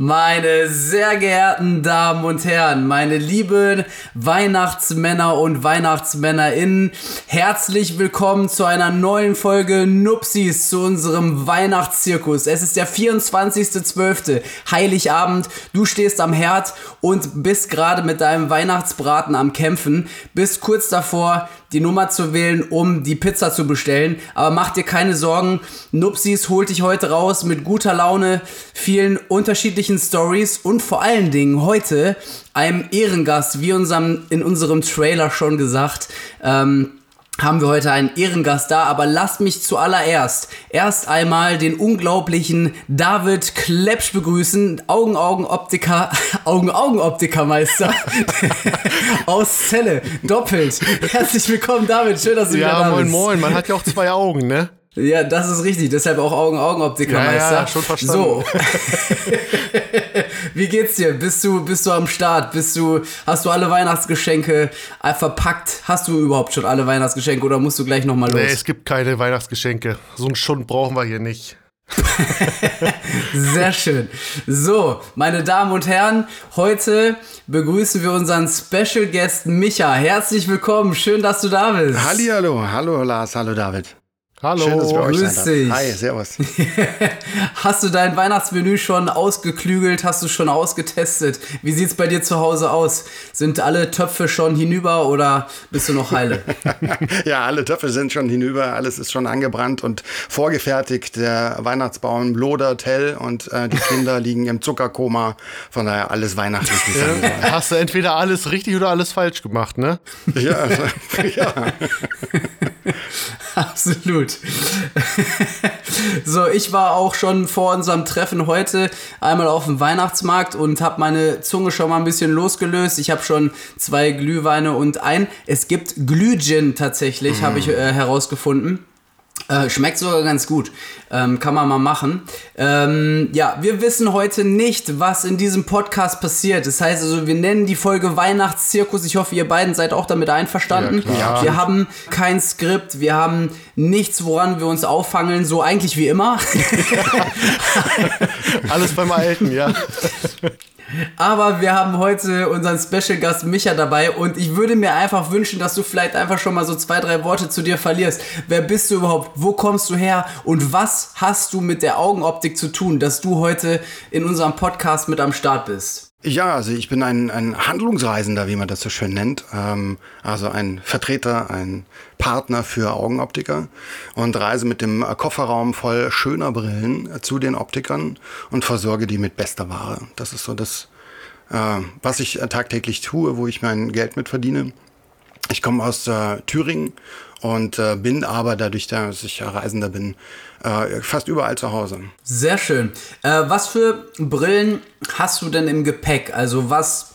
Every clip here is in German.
Meine sehr geehrten Damen und Herren, meine lieben Weihnachtsmänner und Weihnachtsmännerinnen, herzlich willkommen zu einer neuen Folge Nupsis zu unserem Weihnachtszirkus. Es ist der 24.12., Heiligabend, du stehst am Herd und bist gerade mit deinem Weihnachtsbraten am Kämpfen, bist kurz davor, die Nummer zu wählen, um die Pizza zu bestellen. Aber mach dir keine Sorgen, Nupsis holt dich heute raus mit guter Laune, vielen unterschiedlichen Stories und vor allen Dingen heute einem Ehrengast, wie unserem, in unserem Trailer schon gesagt. Ähm, haben wir heute einen Ehrengast da, aber lasst mich zuallererst erst einmal den unglaublichen David Klepsch begrüßen, Augen-Augen-Optiker, Augen-Augen-Optikermeister aus Celle, doppelt. Herzlich willkommen, David, schön, dass du ja, wieder da moin, bist. moin, man hat ja auch zwei Augen, ne? Ja, das ist richtig, deshalb auch Augen-Augen-Optikermeister. Ja, ja, schon verstanden. So. Wie geht's dir? Bist du, bist du am Start? Bist du, hast du alle Weihnachtsgeschenke äh, verpackt? Hast du überhaupt schon alle Weihnachtsgeschenke oder musst du gleich nochmal los? Nee, es gibt keine Weihnachtsgeschenke. So einen Schund brauchen wir hier nicht. Sehr schön. So, meine Damen und Herren, heute begrüßen wir unseren Special Guest Micha. Herzlich willkommen, schön, dass du da bist. Hallihallo, hallo Lars, hallo David. Hallo. Schön, dass wir euch grüß dich. Hi, servus. Hast du dein Weihnachtsmenü schon ausgeklügelt? Hast du schon ausgetestet? Wie sieht's bei dir zu Hause aus? Sind alle Töpfe schon hinüber oder bist du noch heile? ja, alle Töpfe sind schon hinüber, alles ist schon angebrannt und vorgefertigt. Der Weihnachtsbaum lodert hell und äh, die Kinder liegen im Zuckerkoma. Von daher alles weihnachtlich. es soll. Hast du entweder alles richtig oder alles falsch gemacht, ne? ja, ja. Absolut. So, ich war auch schon vor unserem Treffen heute einmal auf dem Weihnachtsmarkt und habe meine Zunge schon mal ein bisschen losgelöst. Ich habe schon zwei Glühweine und ein. Es gibt Glühgin tatsächlich, habe ich äh, herausgefunden. Äh, schmeckt sogar ganz gut. Ähm, kann man mal machen. Ähm, ja, wir wissen heute nicht, was in diesem Podcast passiert. Das heißt also, wir nennen die Folge Weihnachtszirkus. Ich hoffe, ihr beiden seid auch damit einverstanden. Ja, wir haben kein Skript, wir haben nichts, woran wir uns auffangeln. So eigentlich wie immer. Alles beim Alten, ja. Aber wir haben heute unseren Special Gast Micha dabei und ich würde mir einfach wünschen, dass du vielleicht einfach schon mal so zwei, drei Worte zu dir verlierst. Wer bist du überhaupt? Wo kommst du her? Und was hast du mit der Augenoptik zu tun, dass du heute in unserem Podcast mit am Start bist? Ja, also ich bin ein, ein Handlungsreisender, wie man das so schön nennt. Ähm, also ein Vertreter, ein Partner für Augenoptiker und reise mit dem Kofferraum voll schöner Brillen zu den Optikern und versorge die mit bester Ware. Das ist so das, äh, was ich tagtäglich tue, wo ich mein Geld mit verdiene. Ich komme aus äh, Thüringen und äh, bin aber dadurch, dass ich Reisender bin, äh, fast überall zu Hause. Sehr schön. Äh, was für Brillen hast du denn im Gepäck? Also was,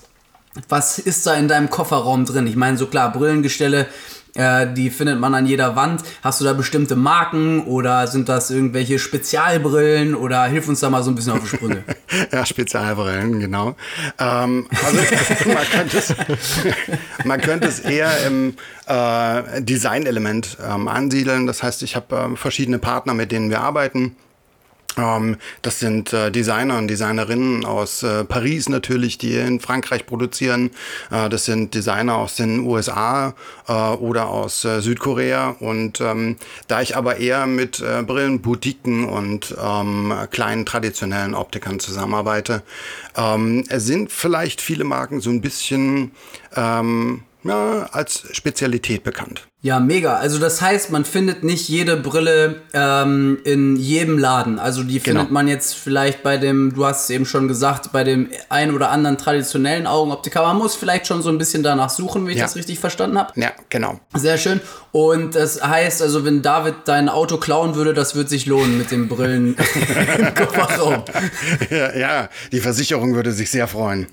was ist da in deinem Kofferraum drin? Ich meine, so klar, Brillengestelle, äh, die findet man an jeder Wand. Hast du da bestimmte Marken oder sind das irgendwelche Spezialbrillen oder hilf uns da mal so ein bisschen auf die Sprünge? Ja, Spezialbrillen, genau. Ähm, also man, könnte es, man könnte es eher im äh, Designelement ähm, ansiedeln. Das heißt, ich habe ähm, verschiedene Partner, mit denen wir arbeiten. Ähm, das sind äh, Designer und Designerinnen aus äh, Paris natürlich, die in Frankreich produzieren. Äh, das sind Designer aus den USA oder aus Südkorea. Und ähm, da ich aber eher mit äh, Brillenboutiquen und ähm, kleinen traditionellen Optikern zusammenarbeite, sind vielleicht viele Marken so ein bisschen ja, als Spezialität bekannt. Ja, mega. Also das heißt, man findet nicht jede Brille ähm, in jedem Laden. Also die findet Genau. man jetzt vielleicht bei dem, du hast es eben schon gesagt, bei dem ein oder anderen traditionellen Augenoptiker. Man muss vielleicht schon so ein bisschen danach suchen, wenn ich Ja. das richtig verstanden habe. Ja, genau. Sehr schön. Und das heißt also, wenn David dein Auto klauen würde, das wird sich lohnen mit den Brillen im Kofferraum. Ja, ja, die Versicherung würde sich sehr freuen.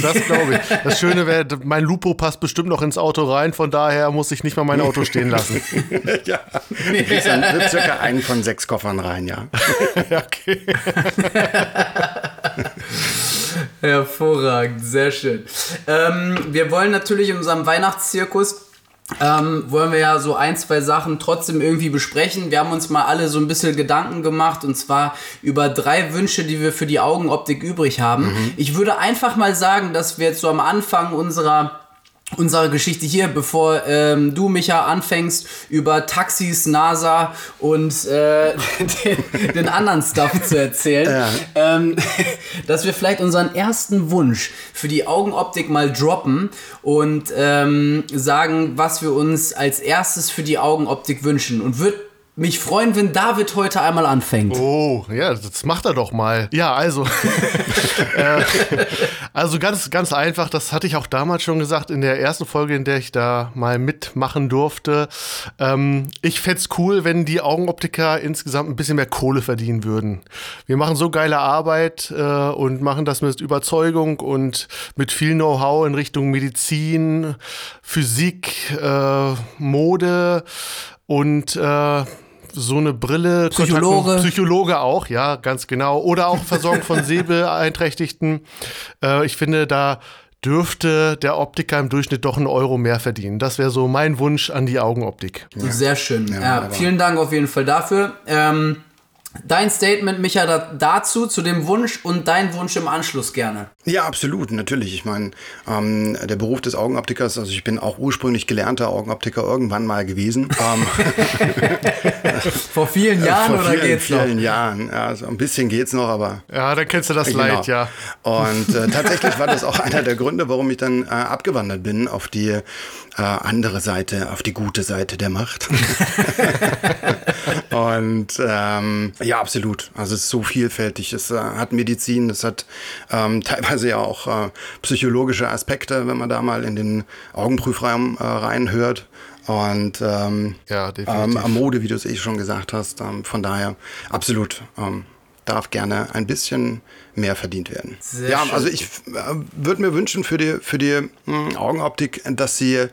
Das glaube ich. Das Schöne wäre, mein Lupo passt bestimmt noch ins Auto rein, von daher muss ich nicht mal mein Auto stehen lassen. ja. Kriegst dann circa einen von sechs Koffern rein, ja. Ja, okay. Hervorragend, sehr schön. Ähm, wir wollen natürlich in unserem Weihnachtszirkus ähm, wollen wir ja so ein, zwei Sachen trotzdem irgendwie besprechen. Wir haben uns mal alle so ein bisschen Gedanken gemacht und zwar über drei Wünsche, die wir für die Augenoptik übrig haben. Mhm. Ich würde einfach mal sagen, dass wir jetzt so am Anfang unserer unsere Geschichte hier, bevor ähm, du, Micha, anfängst, über Taxis, NASA und äh, den, den, anderen Stuff zu erzählen, ja. ähm, dass wir vielleicht unseren ersten Wunsch für die Augenoptik mal droppen und ähm, sagen, was wir uns als erstes für die Augenoptik wünschen. Und wird mich freuen, wenn David heute einmal anfängt. Oh, ja, das macht er doch mal. Ja, also. äh, also ganz, ganz einfach, das hatte ich auch damals schon gesagt in der ersten Folge, in der ich da mal mitmachen durfte. Ähm, ich fände es cool, wenn die Augenoptiker insgesamt ein bisschen mehr Kohle verdienen würden. Wir machen so geile Arbeit äh, und machen das mit Überzeugung und mit viel Know-how in Richtung Medizin, Physik, äh, Mode und äh, so eine Brille. Psychologe. Psychologe auch, ja, ganz genau. Oder auch Versorgung von Sehbeeinträchtigten. Äh, ich finde, da dürfte der Optiker im Durchschnitt doch einen Euro mehr verdienen. Das wäre so mein Wunsch an die Augenoptik. Ja. Sehr schön. Ja, ja vielen Dank auf jeden Fall dafür. Ähm, Dein Statement, Micha, dazu, zu dem Wunsch und dein Wunsch im Anschluss gerne. Ja, absolut, natürlich. Ich meine, ähm, der Beruf des Augenoptikers, also ich bin auch ursprünglich gelernter Augenoptiker irgendwann mal gewesen. Ähm, Vor vielen Jahren Vor oder geht's noch? Vor vielen Jahren, ja, also ein bisschen geht's noch, aber. Ja, dann kennst du das genau. Leid, ja. Und äh, tatsächlich war das auch einer der Gründe, warum ich dann äh, abgewandert bin auf die äh, andere Seite, auf die gute Seite der Macht. Und ähm, ja, absolut. Also es ist so vielfältig. Es äh, hat Medizin, es hat ähm, teilweise ja auch äh, psychologische Aspekte, wenn man da mal in den Augenprüfraum äh, reinhört. Und ähm, ja, ähm, Mode, wie du es eh schon gesagt hast. Ähm, von daher absolut. Ähm, darf gerne ein bisschen mehr verdient werden. Sehr ja, schön. also ich äh, würde mir wünschen für die, für die mh, hm, Augenoptik, dass sie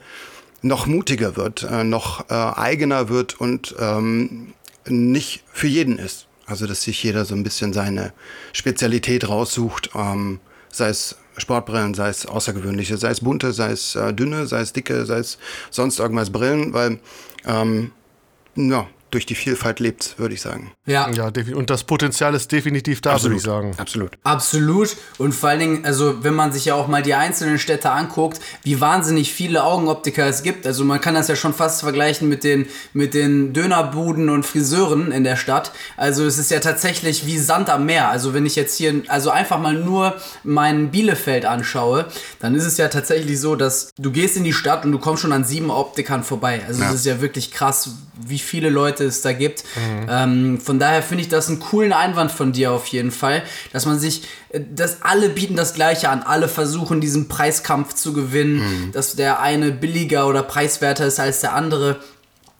noch mutiger wird, äh, noch äh, eigener wird und ähm, nicht für jeden ist. Also, dass sich jeder so ein bisschen seine Spezialität raussucht, ähm, sei es Sportbrillen, sei es außergewöhnliche, sei es bunte, sei es äh, dünne, sei es dicke, sei es sonst irgendwas Brillen, weil ähm, ja, durch die Vielfalt lebt, würde ich sagen. Ja. ja. Und das Potenzial ist definitiv da, würde ich sagen. Absolut. Absolut. Und vor allen Dingen, also wenn man sich ja auch mal die einzelnen Städte anguckt, wie wahnsinnig viele Augenoptiker es gibt. Also man kann das ja schon fast vergleichen mit den, mit den Dönerbuden und Friseuren in der Stadt. Also es ist ja tatsächlich wie Sand am Meer. Also wenn ich jetzt hier, also einfach mal nur mein Bielefeld anschaue, dann ist es ja tatsächlich so, dass du gehst in die Stadt und du kommst schon an sieben Optikern vorbei. Also es ja. ist ja wirklich krass, wie viele Leute Leute es da gibt. Mhm. Ähm, von daher finde ich das einen coolen Einwand von dir auf jeden Fall, dass man sich, äh, dass alle bieten das Gleiche an, alle versuchen diesen Preiskampf zu gewinnen, mhm. dass der eine billiger oder preiswerter ist als der andere.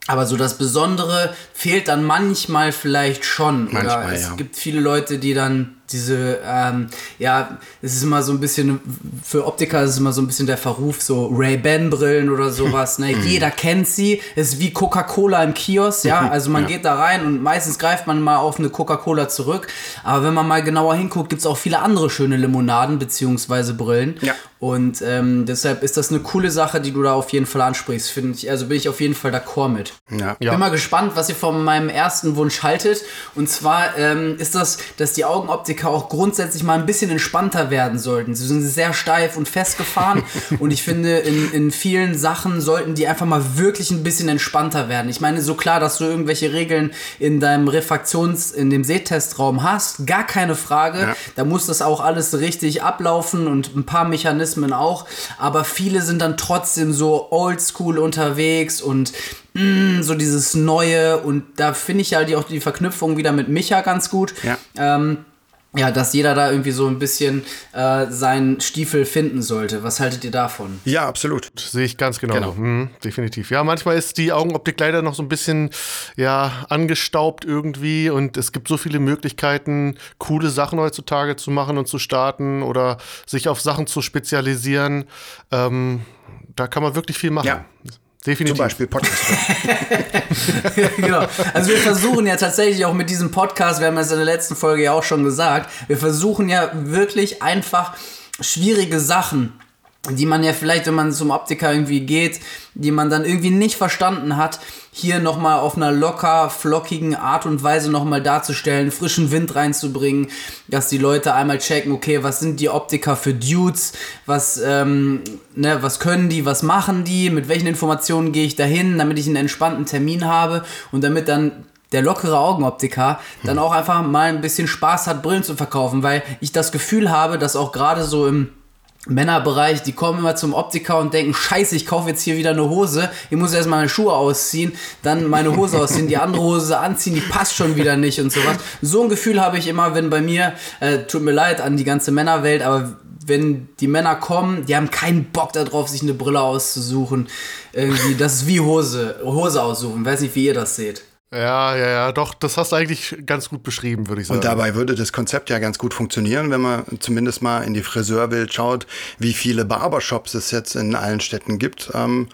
Aber so das Besondere fehlt dann manchmal vielleicht schon. Manchmal, oder es ja. gibt viele Leute, die dann diese, ähm, ja, es ist immer so ein bisschen, für Optiker ist es immer so ein bisschen der Verruf, so Ray-Ban-Brillen oder sowas, ne? Mhm. Jeder kennt sie, ist wie Coca-Cola im Kiosk, ja, also man ja. geht da rein und meistens greift man mal auf eine Coca-Cola zurück, aber wenn man mal genauer hinguckt, gibt es auch viele andere schöne Limonaden beziehungsweise Brillen ja. Und ähm, deshalb ist das eine coole Sache, die du da auf jeden Fall ansprichst, finde ich, also bin ich auf jeden Fall d'accord mit. Ja. Bin mal gespannt, was ihr von meinem ersten Wunsch haltet und zwar ähm, ist das, dass die Augenoptiker Optiker auch grundsätzlich mal ein bisschen entspannter werden sollten. Sie sind sehr steif und festgefahren und ich finde, in, in vielen Sachen sollten die einfach mal wirklich ein bisschen entspannter werden. Ich meine, so klar, dass du irgendwelche Regeln in deinem Refraktions-, in dem Sehtestraum hast, gar keine Frage. Ja. Da muss das auch alles richtig ablaufen und ein paar Mechanismen auch. Aber viele sind dann trotzdem so oldschool unterwegs und mm, so dieses Neue und da finde ich halt auch die Verknüpfung wieder mit Micha ganz gut. Ja. Ähm, ja, dass jeder da irgendwie so ein bisschen äh, seinen Stiefel finden sollte. Was haltet ihr davon? Ja, absolut. Sehe ich ganz genau. genau. Mhm, definitiv. Ja, manchmal ist die Augenoptik leider noch so ein bisschen ja, angestaubt irgendwie und es gibt so viele Möglichkeiten, coole Sachen heutzutage zu machen und zu starten oder sich auf Sachen zu spezialisieren. Ähm, da kann man wirklich viel machen. Ja. Definitiv. Zum Beispiel Podcast. genau. Also wir versuchen ja tatsächlich auch mit diesem Podcast, wir haben es in der letzten Folge ja auch schon gesagt, wir versuchen ja wirklich einfach schwierige Sachen die man ja vielleicht, wenn man zum Optiker irgendwie geht, die man dann irgendwie nicht verstanden hat, hier nochmal auf einer locker, flockigen Art und Weise nochmal darzustellen, frischen Wind reinzubringen, dass die Leute einmal checken, okay, was sind die Optiker für Dudes, was, ähm, ne, was können die, was machen die, mit welchen Informationen gehe ich dahin, damit ich einen entspannten Termin habe und damit dann der lockere Augenoptiker dann auch einfach mal ein bisschen Spaß hat, Brillen zu verkaufen, weil ich das Gefühl habe, dass auch gerade so im Männerbereich, die kommen immer zum Optiker und denken, scheiße, ich kaufe jetzt hier wieder eine Hose, ich muss erst meine Schuhe ausziehen, dann meine Hose ausziehen, die andere Hose anziehen, die passt schon wieder nicht und sowas. So ein Gefühl habe ich immer, wenn bei mir, äh, tut mir leid an die ganze Männerwelt, aber wenn die Männer kommen, die haben keinen Bock darauf, sich eine Brille auszusuchen. Irgendwie, das ist wie Hose, Hose aussuchen. Weiß nicht, wie ihr das seht. Ja, ja, ja, doch, das hast du eigentlich ganz gut beschrieben, würde ich sagen. Und dabei würde das Konzept ja ganz gut funktionieren, wenn man zumindest mal in die Friseurwelt schaut, wie viele Barbershops es jetzt in allen Städten gibt. Ähm,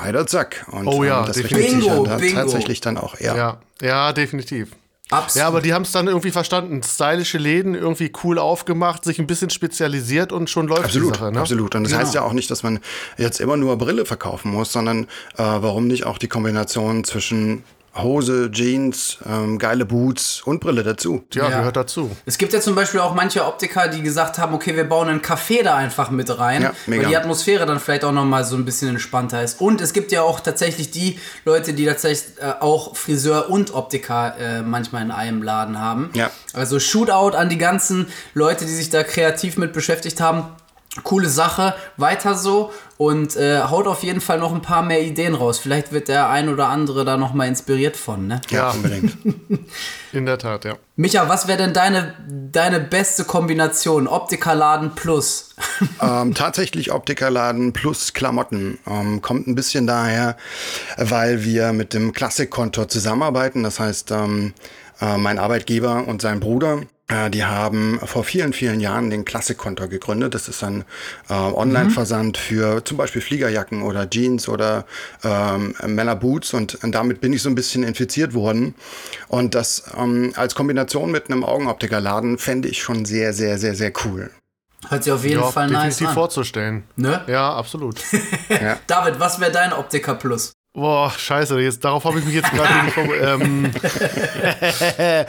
Heider Zack. Und Oh ja, ähm, das definitiv. richtet sich Bingo, ja da bingo. tatsächlich dann auch eher. ja, ja, definitiv. Absolut. Ja, aber die haben es dann irgendwie verstanden. Stylische Läden, irgendwie cool aufgemacht, sich ein bisschen spezialisiert und schon läuft Absolut, die Sache. Ne? absolut. Und das Genau. heißt ja auch nicht, dass man jetzt immer nur Brille verkaufen muss, sondern äh, warum nicht auch die Kombination zwischen Hose, Jeans, ähm, geile Boots und Brille dazu. Ja, Ja. gehört dazu. Es gibt ja zum Beispiel auch manche Optiker, die gesagt haben, okay, wir bauen einen Café da einfach mit rein, Ja, mega. weil die Atmosphäre dann vielleicht auch nochmal so ein bisschen entspannter ist. Und es gibt ja auch tatsächlich die Leute, die tatsächlich äh, auch Friseur und Optiker äh, manchmal in einem Laden haben. Ja. Also Shootout an die ganzen Leute, die sich da kreativ mit beschäftigt haben. Coole Sache, weiter so und äh, haut auf jeden Fall noch ein paar mehr Ideen raus. Vielleicht wird der ein oder andere da nochmal inspiriert von, ne? Ja, unbedingt. In der Tat, ja. Micha, was wäre denn deine, deine beste Kombination? Optikerladen plus. ähm, tatsächlich Optikerladen plus Klamotten. Ähm, kommt ein bisschen daher, weil wir mit dem Klassikkontor zusammenarbeiten. Das heißt, ähm, äh, mein Arbeitgeber und sein Bruder, die haben vor vielen, vielen Jahren den Klassikkontor gegründet. Das ist ein äh, Online-Versand für zum Beispiel Fliegerjacken oder Jeans oder ähm, Männerboots. Und damit bin ich so ein bisschen infiziert worden. Und das ähm, als Kombination mit einem Augenoptikerladen fände ich schon sehr, sehr, sehr, sehr cool. Hört sich auf jeden ja, Fall nice an. vorzustellen. Ne? Ja, absolut. David, was wäre dein Optiker plus? Boah, scheiße, jetzt, darauf habe ich mich jetzt gerade nicht vor. Ähm,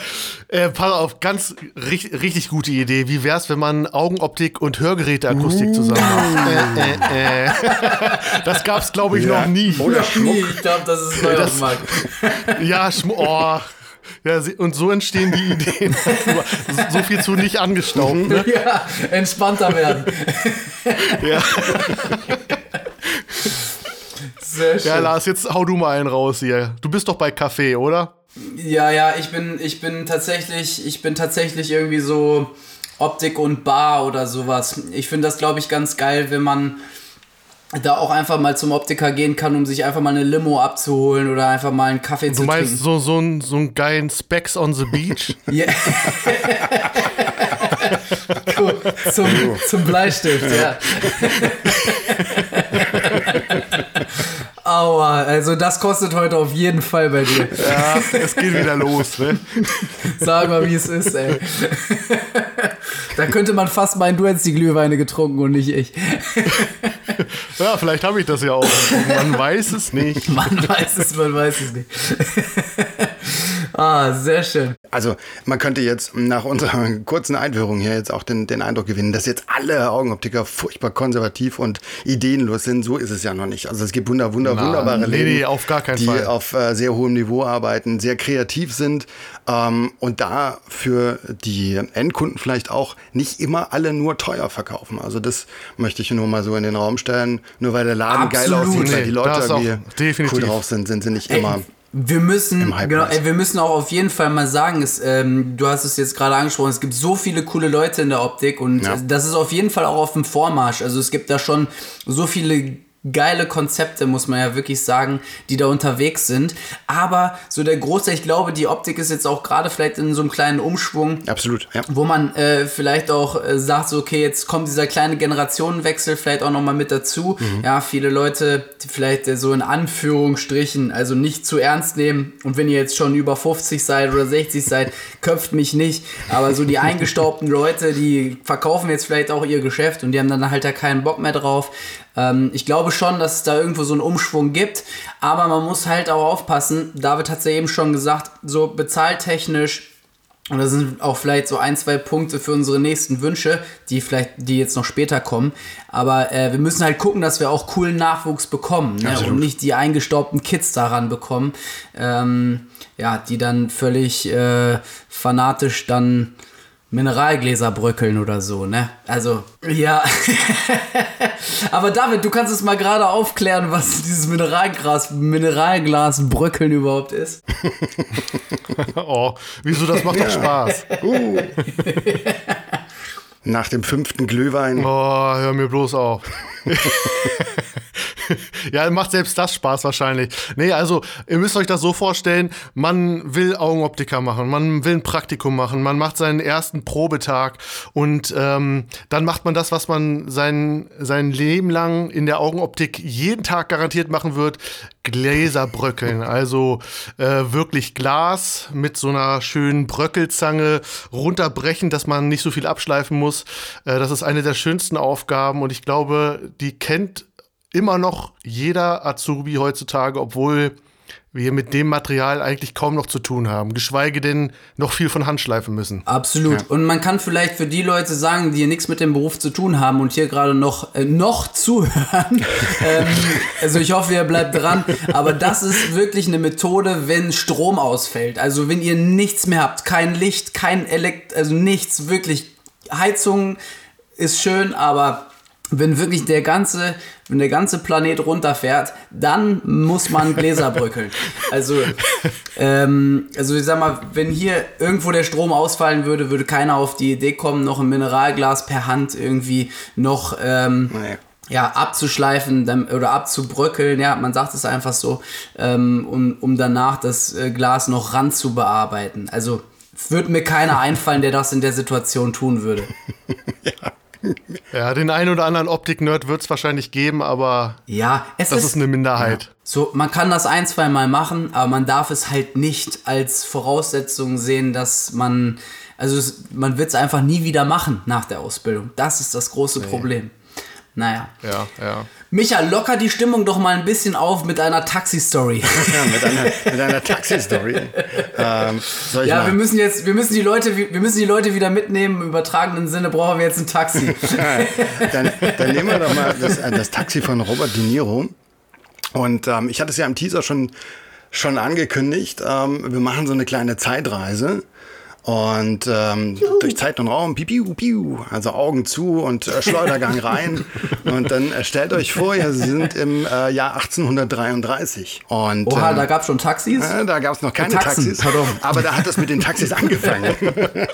äh, pass auf, ganz richtig, richtig gute Idee. Wie wär's, wenn man Augenoptik und Hörgeräteakustik zusammen macht? Äh, äh, äh. Das gab's, glaube ich, noch nie. Oder Schmuck. Ich glaube, das ist neu Markt. Ja, Schm oh. Ja, und so entstehen die Ideen. so viel zu nicht angestaubt. Ne? Ja, entspannter werden. Ja. Sehr schön. ja, Lars, jetzt hau du mal einen raus hier. Du bist doch bei Kaffee, oder? Ja, ja, ich bin, ich bin tatsächlich, ich bin tatsächlich irgendwie so Optik und Bar oder sowas. Ich finde das, glaube ich, ganz geil, wenn man da auch einfach mal zum Optiker gehen kann, um sich einfach mal eine Limo abzuholen oder einfach mal einen Kaffee Du zu meinst trinken. so, so, einen, so einen geilen Specs on the Beach? Ja. cool. Zum, zum Bleistift, ja. Aua, also das kostet heute auf jeden Fall bei dir. Ja, es geht wieder los, ne? Sag mal, wie es ist, ey. Da könnte man fast meinen, du hättest die Glühweine getrunken und nicht ich. Ja, vielleicht habe ich das ja auch. Man weiß es nicht. Man weiß es, man weiß es nicht. Ah, sehr schön. Also man könnte jetzt nach unserer kurzen Einführung hier jetzt auch den, den Eindruck gewinnen, dass jetzt alle Augenoptiker furchtbar konservativ und ideenlos sind. So ist es ja noch nicht. Also es gibt wunder, wunder, Na, wunderbare nee, Läden, nee, auf gar keinen die Fall. auf äh, sehr hohem Niveau arbeiten, sehr kreativ sind ähm, und da für die Endkunden vielleicht auch nicht immer alle nur teuer verkaufen. Also das möchte ich nur mal so in den Raum stellen. Nur weil der Laden geil Absolut. aussieht, weil die Leute irgendwie definitiv. cool drauf sind, sind sie nicht Ey, immer. Wir müssen, genau, ey, wir müssen auch auf jeden Fall mal sagen, es, ähm, du hast es jetzt gerade angesprochen, es gibt so viele coole Leute in der Optik und Ja. das ist auf jeden Fall auch auf dem Vormarsch. Also es gibt da schon so viele geile Konzepte, muss man ja wirklich sagen, die da unterwegs sind. Aber so der Großteil, ich glaube, die Optik ist jetzt auch gerade vielleicht in so einem kleinen Umschwung. Absolut, ja. Wo man äh, vielleicht auch äh, sagt, so, okay, jetzt kommt dieser kleine Generationenwechsel vielleicht auch nochmal mit dazu. Mhm. Ja, viele Leute, die vielleicht äh, so in Anführungsstrichen, also nicht zu ernst nehmen. Und wenn ihr jetzt schon über 50 seid oder 60 seid, köpft mich nicht. Aber so die eingestaubten Leute, die verkaufen jetzt vielleicht auch ihr Geschäft und die haben dann halt da keinen Bock mehr drauf. Ähm, ich glaube schon, dass es da irgendwo so einen Umschwung gibt, aber man muss halt auch aufpassen. David hat es ja eben schon gesagt, so bezahltechnisch und das sind auch vielleicht so ein, zwei Punkte für unsere nächsten Wünsche, die vielleicht, die jetzt noch später kommen. Aber äh, wir müssen halt gucken, dass wir auch coolen Nachwuchs bekommen ne? und nicht die eingestaubten Kids daran bekommen, ähm, ja, die dann völlig äh, fanatisch dann Mineralgläser bröckeln oder so, ne? Also, ja. Aber David, du kannst es mal gerade aufklären, was dieses Mineralglas, Mineralglas bröckeln überhaupt ist. oh, wieso, das macht doch Spaß. Uh. Nach dem fünften Glühwein. Oh, hör mir bloß auf. Ja, macht selbst das Spaß wahrscheinlich. Nee, also ihr müsst euch das so vorstellen, man will Augenoptiker machen, man will ein Praktikum machen, man macht seinen ersten Probetag und ähm, dann macht man das, was man sein, sein Leben lang in der Augenoptik jeden Tag garantiert machen wird, Gläser bröckeln. Also äh, wirklich Glas mit so einer schönen Bröckelzange runterbrechen, dass man nicht so viel abschleifen muss. Äh, das ist eine der schönsten Aufgaben und ich glaube, die kennt immer noch jeder Azubi heutzutage, obwohl wir mit dem Material eigentlich kaum noch zu tun haben, geschweige denn noch viel von Hand schleifen müssen. Absolut. Ja. Und man kann vielleicht für die Leute sagen, die nichts mit dem Beruf zu tun haben und hier gerade noch, äh, noch zuhören, ähm, also ich hoffe, ihr bleibt dran, aber das ist wirklich eine Methode, wenn Strom ausfällt. Also wenn ihr nichts mehr habt, kein Licht, kein Elekt, also nichts, wirklich Heizung ist schön, aber wenn wirklich der ganze, wenn der ganze Planet runterfährt, dann muss man Gläser bröckeln. Also, ähm, also ich sag mal, wenn hier irgendwo der Strom ausfallen würde, würde keiner auf die Idee kommen, noch ein Mineralglas per Hand irgendwie noch ähm, nee. ja, abzuschleifen oder abzubröckeln. Ja, man sagt es einfach so, ähm, um, um danach das äh, Glas noch ran zu bearbeiten. Also würde mir keiner einfallen, der das in der Situation tun würde. ja. Ja, den einen oder anderen Optik-Nerd wird es wahrscheinlich geben, aber ja, es das ist, ist eine Minderheit. Ja. So, man kann das ein, zwei Mal machen, aber man darf es halt nicht als Voraussetzung sehen, dass man, also es, man wird es einfach nie wieder machen nach der Ausbildung. Das ist das große nee. Problem. Naja. Ja, ja. Micha, locker die Stimmung doch mal ein bisschen auf mit einer Taxi-Story. ja, mit einer, mit einer Taxi-Story. ähm, ja, mal? wir müssen jetzt, wir müssen die Leute, wir müssen die Leute wieder mitnehmen. Im übertragenen Sinne brauchen wir jetzt ein Taxi. dann, dann nehmen wir doch mal das, das Taxi von Robert De Niro. Und ähm, ich hatte es ja im Teaser schon, schon angekündigt. Ähm, wir machen so eine kleine Zeitreise. Und ähm, durch Zeit und Raum, piu, piu, piu, also Augen zu und äh, Schleudergang rein. und dann äh, stellt euch vor, wir sind im äh, Jahr 1833. Und, Oha, ähm, da gab es schon Taxis? Äh, da gab es noch keine Taxis, Pardon. aber da hat es mit den Taxis angefangen.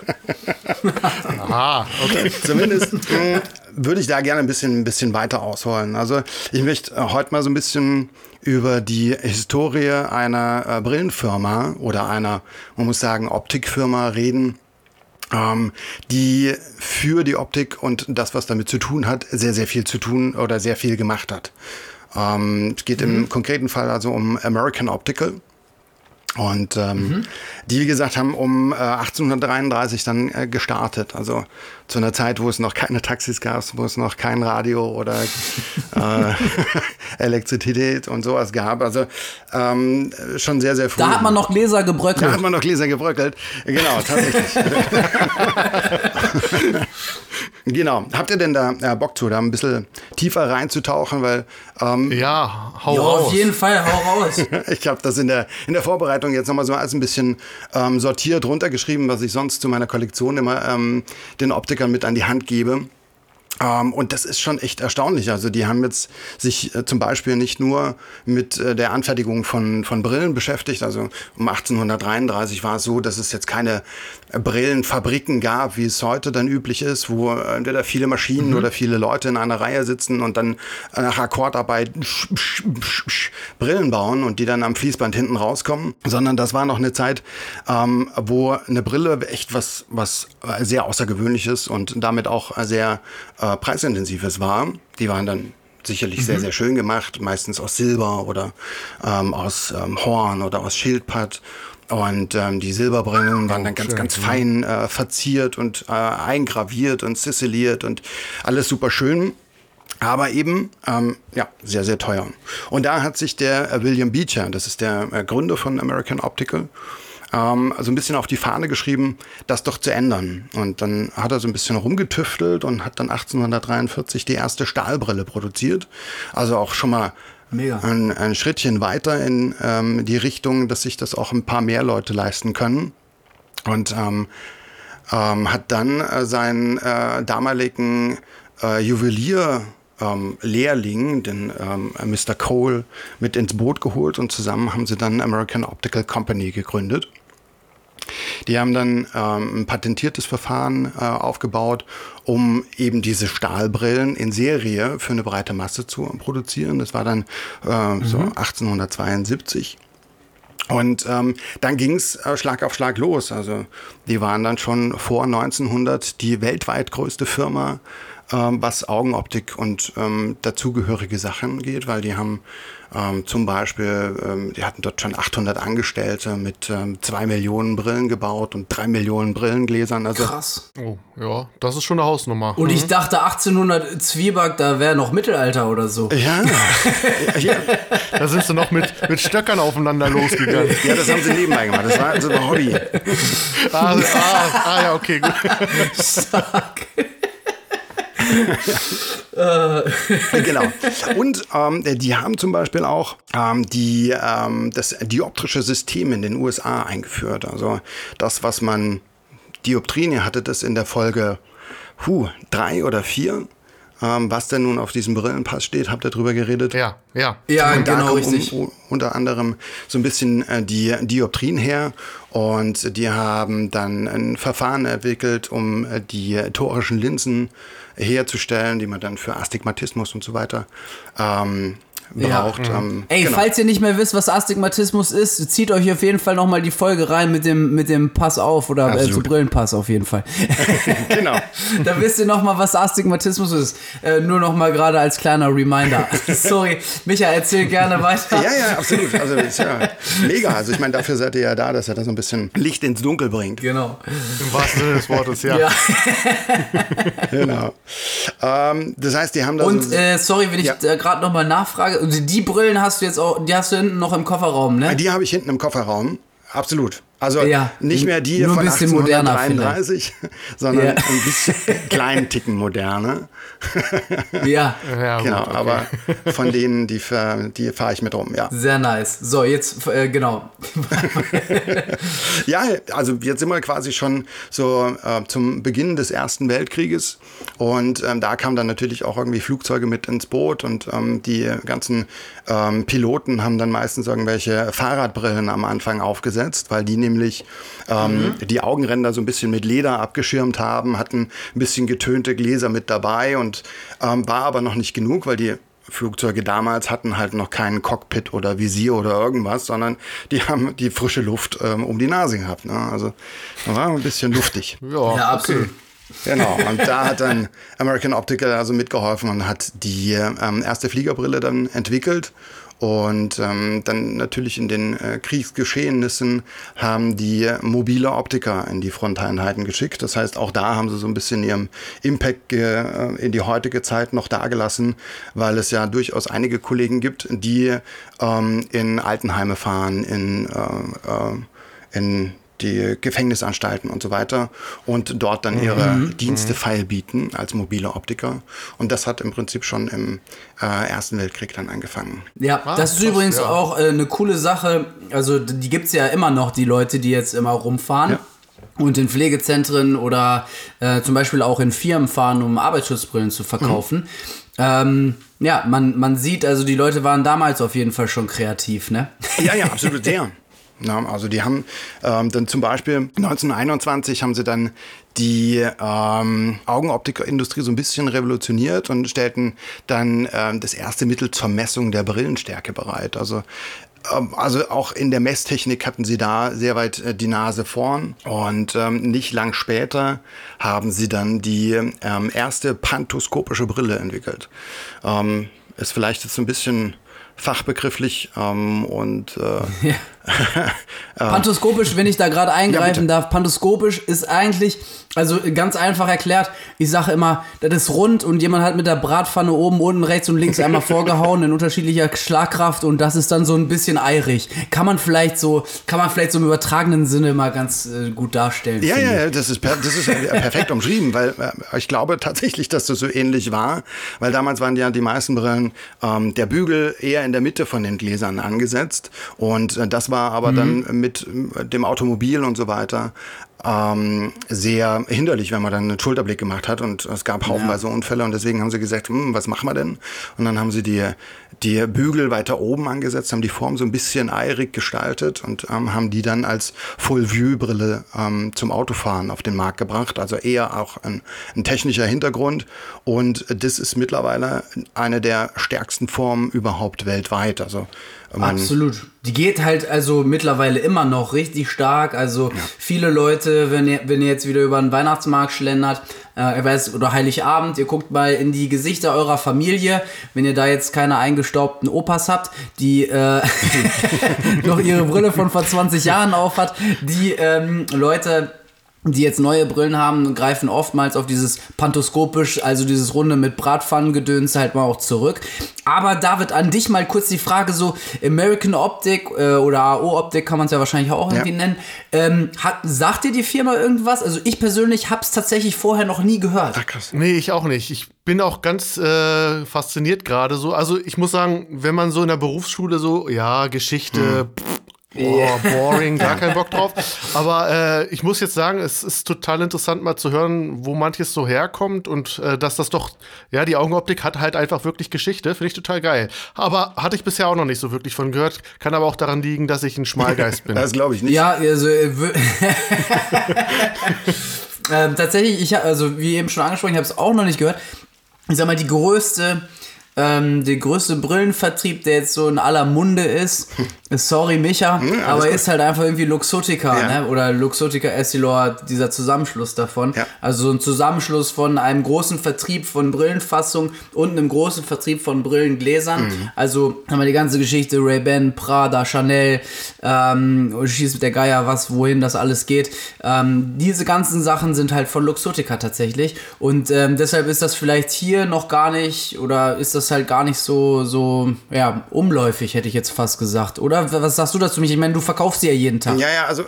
Aha, okay. Zumindest äh, würde ich da gerne ein bisschen, ein bisschen weiter ausholen. Also ich möchte äh, heute mal so ein bisschen über die Historie einer äh, Brillenfirma oder einer, man muss sagen, Optikfirma reden, ähm, die für die Optik und das, was damit zu tun hat, sehr, sehr viel zu tun oder sehr viel gemacht hat. Ähm, es geht mhm. im konkreten Fall also um American Optical. Und ähm, mhm. die, wie gesagt, haben um äh, 1833 dann äh, gestartet. Also zu einer Zeit, wo es noch keine Taxis gab, wo es noch kein Radio oder äh, Elektrizität und sowas gab. Also ähm, schon sehr, sehr früh. Da hat man noch Gläser gebröckelt. Da hat man noch Gläser gebröckelt. Genau, tatsächlich. genau. Habt ihr denn da äh, Bock zu, da ein bisschen tiefer reinzutauchen? Weil, ähm, ja, hau ja, raus. Auf jeden Fall, hau raus. ich habe das in der, in der Vorbereitung jetzt nochmal so alles ein bisschen ähm, sortiert runtergeschrieben, was ich sonst zu meiner Kollektion immer ähm, den Optik Optikern mit an die Hand gebe. Ähm, und das ist schon echt erstaunlich. Also die haben jetzt sich äh, zum Beispiel nicht nur mit äh, der Anfertigung von, von Brillen beschäftigt. Also um 1833 war es so, dass es jetzt keine äh, Brillenfabriken gab, wie es heute dann üblich ist, wo entweder viele Maschinen mhm. oder viele Leute in einer Reihe sitzen und dann nach Akkordarbeit Brillen bauen und die dann am Fließband hinten rauskommen, sondern das war noch eine Zeit, ähm, wo eine Brille echt was, was sehr außergewöhnliches und damit auch sehr äh, preisintensives war. Die waren dann sicherlich mhm. sehr, sehr schön gemacht, meistens aus Silber oder ähm, aus ähm, Horn oder aus Schildpatt. Und ähm, die Silberbrillen waren dann ganz, schön, ganz fein äh, verziert und äh, eingraviert und ziseliert und alles super schön. Aber eben, ähm, ja, sehr, sehr teuer. Und da hat sich der äh, William Beecher, das ist der äh, Gründer von American Optical, ähm, also ein bisschen auf die Fahne geschrieben, das doch zu ändern. Und dann hat er so ein bisschen rumgetüftelt und hat dann 1843 die erste Stahlbrille produziert. Also auch schon mal Mega. Ein, ein Schrittchen weiter in ähm, die Richtung, dass sich das auch ein paar mehr Leute leisten können. Und ähm, ähm, hat dann äh, seinen äh, damaligen äh, Juwelier ähm, Lehrling, den ähm, Mr. Cole, mit ins Boot geholt und zusammen haben sie dann American Optical Company gegründet. Die haben dann ähm, ein patentiertes Verfahren äh, aufgebaut, um eben diese Stahlbrillen in Serie für eine breite Masse zu produzieren. Das war dann äh, mhm. so 1872. Und ähm, dann ging es äh, Schlag auf Schlag los. Also die waren dann schon vor 1900 die weltweit größte Firma, ähm, was Augenoptik und ähm, dazugehörige Sachen geht, weil die haben ähm, zum Beispiel, ähm, die hatten dort schon 800 Angestellte mit ähm, zwei Millionen Brillen gebaut und drei Millionen Brillengläsern. Also Krass. Oh, ja, das ist schon eine Hausnummer. Und mhm. ich dachte 1800 Zwieback, da wäre noch Mittelalter oder so. Ja. ja. Da sind sie noch mit, mit Stöckern aufeinander losgegangen. Ja, das haben sie nebenbei gemacht. Das war also ein Hobby. Ah, ah, ah ja, okay, gut. Stark. genau. Und ähm, die haben zum Beispiel auch ähm, die, ähm, das dioptrische System in den USA eingeführt. Also das, was man Dioptrien, ihr hattet das in der Folge huh, drei oder vier. Ähm, was denn nun auf diesem Brillenpass steht, habt ihr drüber geredet? Ja, ja. Ja, und genau, richtig. Um, unter anderem so ein bisschen äh, die Dioptrien her und die haben dann ein Verfahren entwickelt, um äh, die torischen Linsen herzustellen, die man dann für Astigmatismus und so weiter ähm, braucht. Ja. Ähm, Ey, genau. falls ihr nicht mehr wisst, was Astigmatismus ist, zieht euch auf jeden Fall nochmal die Folge rein mit dem, mit dem Pass auf oder äh, zu Brillenpass auf jeden Fall. genau. da wisst ihr nochmal, was Astigmatismus ist. Äh, nur nochmal gerade als kleiner Reminder. Sorry, Micha, erzähl gerne weiter. Ja, ja, absolut. Also ist ja mega. Also ich meine, dafür seid ihr ja da, dass er da so ein bisschen Licht ins Dunkel bringt. Genau. Im wahrsten Sinne des Wortes, ja. ja. genau. Ähm, das heißt, die haben da Und so äh, sorry, wenn ich ja. gerade nochmal nachfrage, die Brillen hast du jetzt auch, die hast du hinten noch im Kofferraum, ne? Die habe ich hinten im Kofferraum. Absolut. Also ja, nicht mehr die von 1833, sondern ja. ein bisschen kleinen Ticken moderner. ja. ja genau, okay. aber von denen, die, die fahre ich mit rum, ja. Sehr nice. So, jetzt, äh, genau. ja, also jetzt sind wir quasi schon so äh, zum Beginn des Ersten Weltkrieges und ähm, da kamen dann natürlich auch irgendwie Flugzeuge mit ins Boot und ähm, die ganzen ähm, Piloten haben dann meistens irgendwelche Fahrradbrillen am Anfang aufgesetzt, weil die nämlich ähm, mhm. die Augenränder so ein bisschen mit Leder abgeschirmt haben, hatten ein bisschen getönte Gläser mit dabei und ähm, war aber noch nicht genug, weil die Flugzeuge damals hatten halt noch keinen Cockpit oder Visier oder irgendwas, sondern die haben die frische Luft ähm, um die Nase gehabt. Ne? Also war ein bisschen luftig. Ja, ja absolut. Okay. Genau, und da hat dann American Optical also mitgeholfen und hat die ähm, erste Fliegerbrille dann entwickelt und ähm, dann natürlich in den äh, Kriegsgeschehnissen haben die mobile Optiker in die Fronteinheiten geschickt. Das heißt, auch da haben sie so ein bisschen ihren Impact äh, in die heutige Zeit noch dagelassen, weil es ja durchaus einige Kollegen gibt, die ähm, in Altenheime fahren, in, äh, äh in die Gefängnisanstalten und so weiter und dort dann ihre mhm. Dienste mhm. feilbieten als mobile Optiker. Und das hat im Prinzip schon im äh, Ersten Weltkrieg dann angefangen. Ja, ah, das ist krass, übrigens ja. auch äh, eine coole Sache. Also die gibt es ja immer noch, die Leute, die jetzt immer rumfahren. Ja. und in Pflegezentren oder äh, zum Beispiel auch in Firmen fahren, um Arbeitsschutzbrillen zu verkaufen. Mhm. Ähm, ja, man, man sieht, also die Leute waren damals auf jeden Fall schon kreativ, ne? Ja, ja, absolut sehr. Ja, also die haben ähm, dann zum Beispiel 1921 haben sie dann die ähm, Augenoptikindustrie so ein bisschen revolutioniert und stellten dann ähm, das erste Mittel zur Messung der Brillenstärke bereit. Also ähm, also auch in der Messtechnik hatten sie da sehr weit äh, die Nase vorn. Und ähm, nicht lang später haben sie dann die ähm, erste pantoskopische Brille entwickelt. Ähm, ist vielleicht jetzt ein bisschen fachbegrifflich ähm, und äh. Pantoskopisch, wenn ich da gerade eingreifen ja, darf, pantoskopisch ist eigentlich, also ganz einfach erklärt, ich sage immer, das ist rund und jemand hat mit der Bratpfanne oben, unten, rechts und links einmal vorgehauen in unterschiedlicher Schlagkraft und das ist dann so ein bisschen eirig. Kann man vielleicht so, kann man vielleicht so im übertragenen Sinne mal ganz äh, gut darstellen. Ja, ja, ja, das ist, das ist perfekt umschrieben, weil äh, ich glaube tatsächlich, dass das so ähnlich war, weil damals waren ja die meisten Brillen ähm, der Bügel eher in der Mitte von den Gläsern angesetzt und äh, das war aber mhm. dann mit dem Automobil und so weiter ähm, sehr hinderlich, wenn man dann einen Schulterblick gemacht hat und es gab haufenweise ja. Unfälle und deswegen haben sie gesagt, hm, was machen wir denn? Und dann haben sie die, die Bügel weiter oben angesetzt, haben die Form so ein bisschen eirig gestaltet und ähm, haben die dann als Full-View-Brille ähm, zum Autofahren auf den Markt gebracht. Also eher auch ein, ein technischer Hintergrund und das ist mittlerweile eine der stärksten Formen überhaupt weltweit. Also Absolut. Die geht halt also mittlerweile immer noch richtig stark. Also ja. viele Leute, wenn ihr, wenn ihr jetzt wieder über den Weihnachtsmarkt schlendert, äh, weiß, oder Heiligabend, ihr guckt mal in die Gesichter eurer Familie, wenn ihr da jetzt keine eingestaubten Opas habt, die äh, noch ihre Brille von vor 20 Jahren aufhat, die ähm, Leute die jetzt neue Brillen haben, greifen oftmals auf dieses pantoskopisch, also dieses Runde mit Bratpfannengedöns halt mal auch zurück. Aber David, an dich mal kurz die Frage so, American Optic äh, oder AO Optik kann man es ja wahrscheinlich auch irgendwie ja. nennen. Ähm, hat, sagt dir die Firma irgendwas? Also ich persönlich habe es tatsächlich vorher noch nie gehört. Ach, krass. Nee, ich auch nicht. Ich bin auch ganz äh, fasziniert gerade so. Also ich muss sagen, wenn man so in der Berufsschule so, ja, Geschichte, mhm. pff, Oh, boring, gar keinen Bock drauf. Aber äh, ich muss jetzt sagen, es ist total interessant mal zu hören, wo manches so herkommt und äh, dass das doch, ja, die Augenoptik hat halt einfach wirklich Geschichte, finde ich total geil. Aber hatte ich bisher auch noch nicht so wirklich von gehört, kann aber auch daran liegen, dass ich ein Schmalgeist bin. das glaube ich nicht. Ja, also äh, ähm, tatsächlich, ich habe, also wie eben schon angesprochen, ich habe es auch noch nicht gehört. Ich sag mal, die größte ähm, der größte Brillenvertrieb, der jetzt so in aller Munde ist. Sorry, Micha, hm, aber gut. ist halt einfach irgendwie Luxotica, ja. ne? Oder Luxotica Essilor, dieser Zusammenschluss davon. Ja. Also so ein Zusammenschluss von einem großen Vertrieb von Brillenfassungen und einem großen Vertrieb von Brillengläsern. Mhm. Also haben wir die ganze Geschichte Ray-Ban, Prada, Chanel, ähm, schießt mit der Geier was, wohin das alles geht. Ähm, diese ganzen Sachen sind halt von Luxotica tatsächlich. Und ähm, deshalb ist das vielleicht hier noch gar nicht oder ist das halt gar nicht so, so, ja, umläufig, hätte ich jetzt fast gesagt. Oder was sagst du dazu mich? Ich meine, du verkaufst sie ja jeden Tag. Ja, ja, also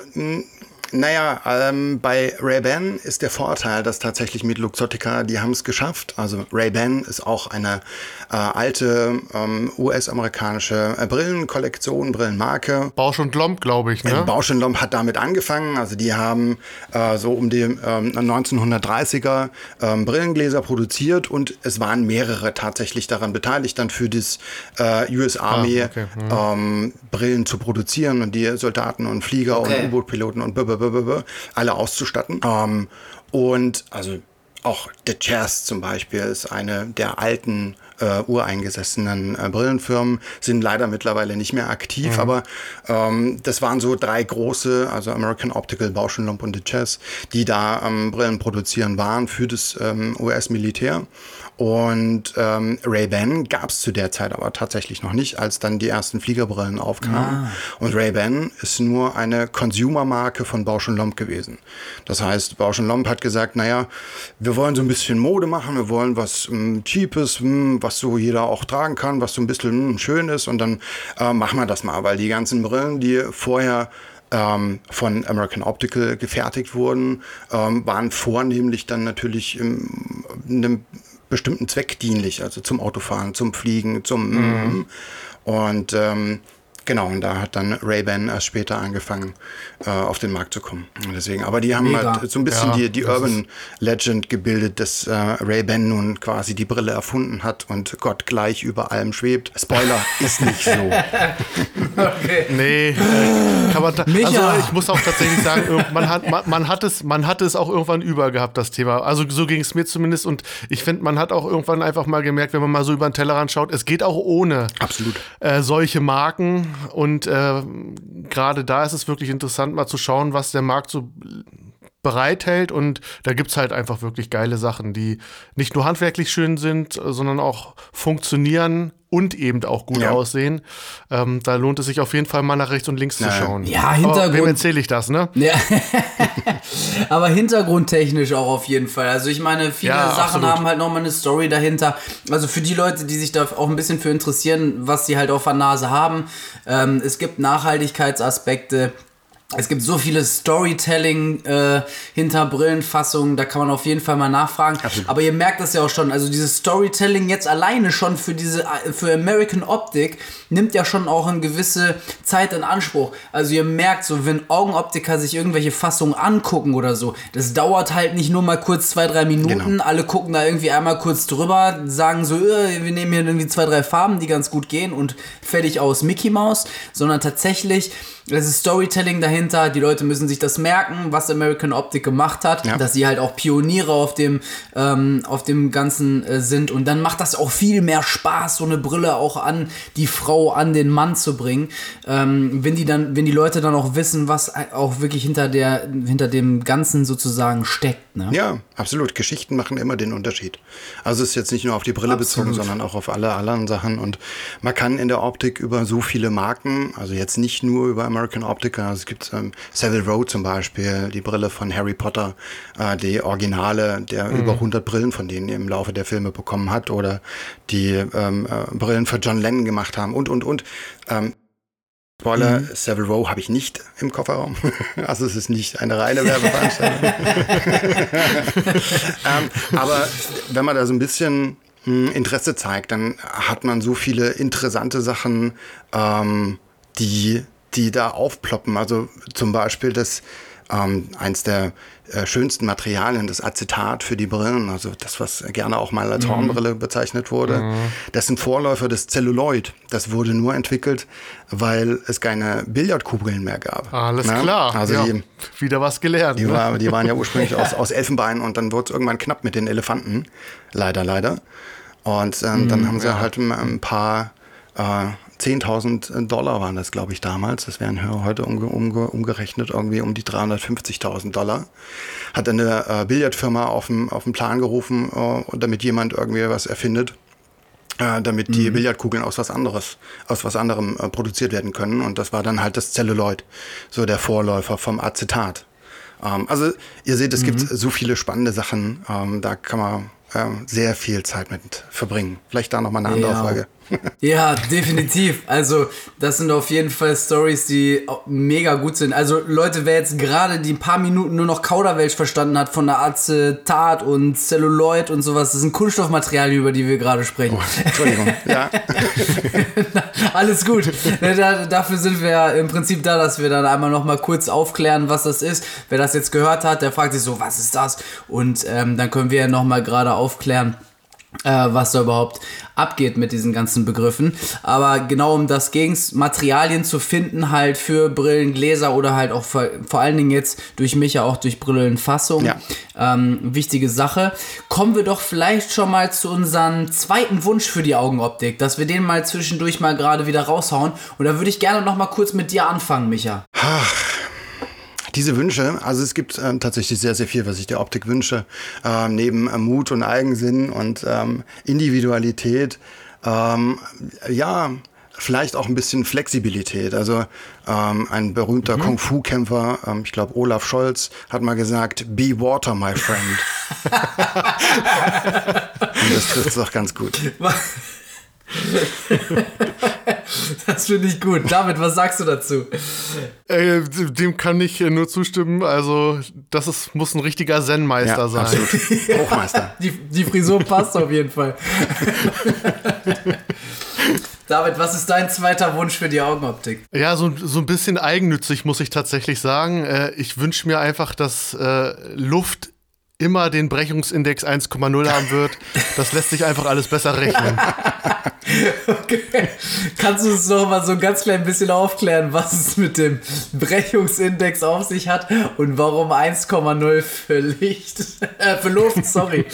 naja, ähm, bei Ray-Ban ist der Vorteil, dass tatsächlich mit Luxottica, die haben es geschafft. Also Ray-Ban ist auch eine äh, alte ähm, US-amerikanische äh, Brillenkollektion, Brillenmarke. Bausch und Lomb, glaube ich, ne? Äh, Bausch und Lomb hat damit angefangen. Also die haben äh, so um die 1930er ähm, ähm, Brillengläser produziert und es waren mehrere tatsächlich daran beteiligt, dann für das äh, US Army ah, okay. mhm. Brillen zu produzieren und die Soldaten und Flieger okay. und U-Boot-Piloten und blablabla alle auszustatten. Ähm, und also auch der Jazz zum Beispiel ist eine der alten äh, ureingesessenen äh, Brillenfirmen, sind leider mittlerweile nicht mehr aktiv, mhm. aber ähm, das waren so drei große, also American Optical, Bausch Lomb und Jazz, die da ähm, Brillen produzieren waren für das ähm, US-Militär. Und ähm, Ray-Ban gab es zu der Zeit aber tatsächlich noch nicht, als dann die ersten Fliegerbrillen aufkamen. Ah. Und Ray-Ban ist nur eine Consumer-Marke von Bausch Lomb gewesen. Das heißt, Bausch Lomb hat gesagt, naja, wir wollen so ein bisschen Mode machen, wir wollen was ähm, Cheapes, mh, hm, was so jeder auch tragen kann, was so ein bisschen mh, hm, schön ist und dann äh, machen wir das mal, weil die ganzen Brillen, die vorher ähm, von American Optical gefertigt wurden, ähm, waren vornehmlich dann natürlich in einem bestimmten Zweck dienlich, also zum Autofahren, zum Fliegen, zum mhm. und ähm, Genau, und da hat dann Ray-Ban erst später angefangen, äh, auf den Markt zu kommen. Und deswegen, aber die haben Mega. halt so ein bisschen Ja, die, die Urban Legend gebildet, dass äh, Ray-Ban nun quasi die Brille erfunden hat und Gott gleich über allem schwebt. Spoiler, ist nicht so. Okay. Nee, äh, kann man also ich muss auch tatsächlich sagen, man hat, man, man, hat es, man hat es auch irgendwann über gehabt, das Thema. Also so ging es mir zumindest und ich finde, man hat auch irgendwann einfach mal gemerkt, wenn man mal so über den Tellerrand schaut, es geht auch ohne Absolut. äh, solche Marken und äh, gerade da ist es wirklich interessant, mal zu schauen, was der Markt so bereithält. Und da gibt's halt einfach wirklich geile Sachen, die nicht nur handwerklich schön sind, sondern auch funktionieren und eben auch gut Ja. aussehen. Ähm, da lohnt es sich auf jeden Fall mal nach rechts und links zu Ja. schauen. Ja, Aber Hintergrund- wem erzähle ich das, ne? Ja. Aber hintergrundtechnisch auch auf jeden Fall. Also ich meine, viele Ja, Sachen absolut. haben halt nochmal eine Story dahinter. Also für die Leute, die sich da auch ein bisschen für interessieren, was sie halt auf der Nase haben. Ähm, es gibt Nachhaltigkeitsaspekte. Es gibt so viele Storytelling äh, hinter Brillenfassungen, da kann man auf jeden Fall mal nachfragen. Aber ihr merkt das ja auch schon, also dieses Storytelling jetzt alleine schon für diese für American Optik nimmt ja schon auch eine gewisse Zeit in Anspruch. Also ihr merkt so, wenn Augenoptiker sich irgendwelche Fassungen angucken oder so, das dauert halt nicht nur mal kurz zwei, drei Minuten, Genau. alle gucken da irgendwie einmal kurz drüber, sagen so, äh, wir nehmen hier irgendwie zwei, drei Farben, die ganz gut gehen und fertig aus Mickey Mouse, sondern tatsächlich, das ist Storytelling dahinter, die Leute müssen sich das merken, was American Optik gemacht hat, Ja. dass sie halt auch Pioniere auf dem, ähm, auf dem Ganzen äh, sind und dann macht das auch viel mehr Spaß, so eine Brille auch an die Frau, an den Mann zu bringen, ähm, wenn die dann, wenn die Leute dann auch wissen, was auch wirklich hinter der, hinter dem Ganzen sozusagen steckt, ne? Ja, absolut. Geschichten machen immer den Unterschied. Also es ist jetzt nicht nur auf die Brille bezogen, Absolut. sondern auch auf alle anderen Sachen. Und man kann in der Optik über so viele Marken, also jetzt nicht nur über American Optica, also es gibt ähm, Savile Row zum Beispiel, die Brille von Harry Potter, äh, die Originale, der über 100 Brillen von denen im Laufe der Filme bekommen hat oder die ähm, äh, Brillen für John Lennon gemacht haben und, und, und. Ähm, Spoiler, Savile Row habe ich nicht im Kofferraum. Also es ist nicht eine reine Werbeveranstaltung. ähm, aber wenn man da so ein bisschen mh, Interesse zeigt, dann hat man so viele interessante Sachen, ähm, die, die da aufploppen. Also zum Beispiel das ähm, eins der äh, schönsten Materialien, das Acetat für die Brillen, also das, was gerne auch mal als Hornbrille bezeichnet wurde. Das sind Vorläufer des Celluloid. Das wurde nur entwickelt, weil es keine Billardkugeln mehr gab. Alles Na? klar. Also ja, die, wieder was gelernt. die, ne? war, die waren ja ursprünglich aus, aus Elfenbein und dann wurde es irgendwann knapp mit den Elefanten. Leider, leider. Und ähm, dann haben sie halt ein, ein paar äh, 10.000 Dollar waren das, glaube ich, damals. Das wären heute umge umge umgerechnet irgendwie um die 350.000 Dollar. Hat eine äh, Billardfirma auf den auf den Plan gerufen, äh, damit jemand irgendwie was erfindet äh, damit die Billardkugeln aus was anderes, aus was anderem äh, produziert werden können. Und das war dann halt das Celluloid, so der Vorläufer vom Acetat. Ähm, also ihr seht, es gibt so viele spannende Sachen, ähm, da kann man ähm, sehr viel Zeit mit verbringen. Vielleicht da nochmal eine andere Ja. Folge. Ja, definitiv. Also, das sind auf jeden Fall Stories, die mega gut sind. Also, Leute, wer jetzt gerade die paar Minuten nur noch Kauderwelsch verstanden hat von der Acetat und Celluloid und sowas, das sind Kunststoffmaterialien, über die wir gerade sprechen. Entschuldigung. ja. Alles gut. Ne, da, dafür sind wir ja im Prinzip da, dass wir dann einmal noch mal kurz aufklären, was das ist. Wer das jetzt gehört hat, der fragt sich so, was ist das? Und ähm, dann können wir ja noch mal gerade aufklären, was da überhaupt abgeht mit diesen ganzen Begriffen. Aber genau um das ging's, Materialien zu finden halt für Brillen, Gläser oder halt auch vor, vor allen Dingen jetzt durch mich ja auch durch Brillenfassung. Ja. Ähm, wichtige Sache. Kommen wir doch vielleicht schon mal zu unserem zweiten Wunsch für die Augenoptik, dass wir den mal zwischendurch mal gerade wieder raushauen. Und da würde ich gerne noch mal kurz mit dir anfangen, Micha. Diese Wünsche, also es gibt ähm, tatsächlich sehr, sehr viel, was ich der Optik wünsche. Ähm, neben äh, Mut und Eigensinn und ähm, Individualität. Ähm, ja, vielleicht auch ein bisschen Flexibilität. Also ähm, ein berühmter Kung-Fu-Kämpfer, ähm, ich glaube Olaf Scholz, hat mal gesagt, be water, my friend. und das trifft es auch ganz gut. Das finde ich gut. David, was sagst du dazu? Äh, dem kann ich äh, nur zustimmen. Also, das ist, muss ein richtiger Zen-Meister sein. absolut. Hochmeister. Die, die Frisur passt auf jeden Fall. David, was ist dein zweiter Wunsch für die Augenoptik? Ja, so, so ein bisschen eigennützig muss ich tatsächlich sagen. Äh, ich wünsche mir einfach, dass äh, Luft immer den Brechungsindex 1,0 haben wird. Das lässt sich einfach alles besser rechnen. okay. Kannst du uns noch mal so ein ganz klein bisschen aufklären, was es mit dem Brechungsindex auf sich hat und warum 1,0 für Licht, äh, für Luft, sorry.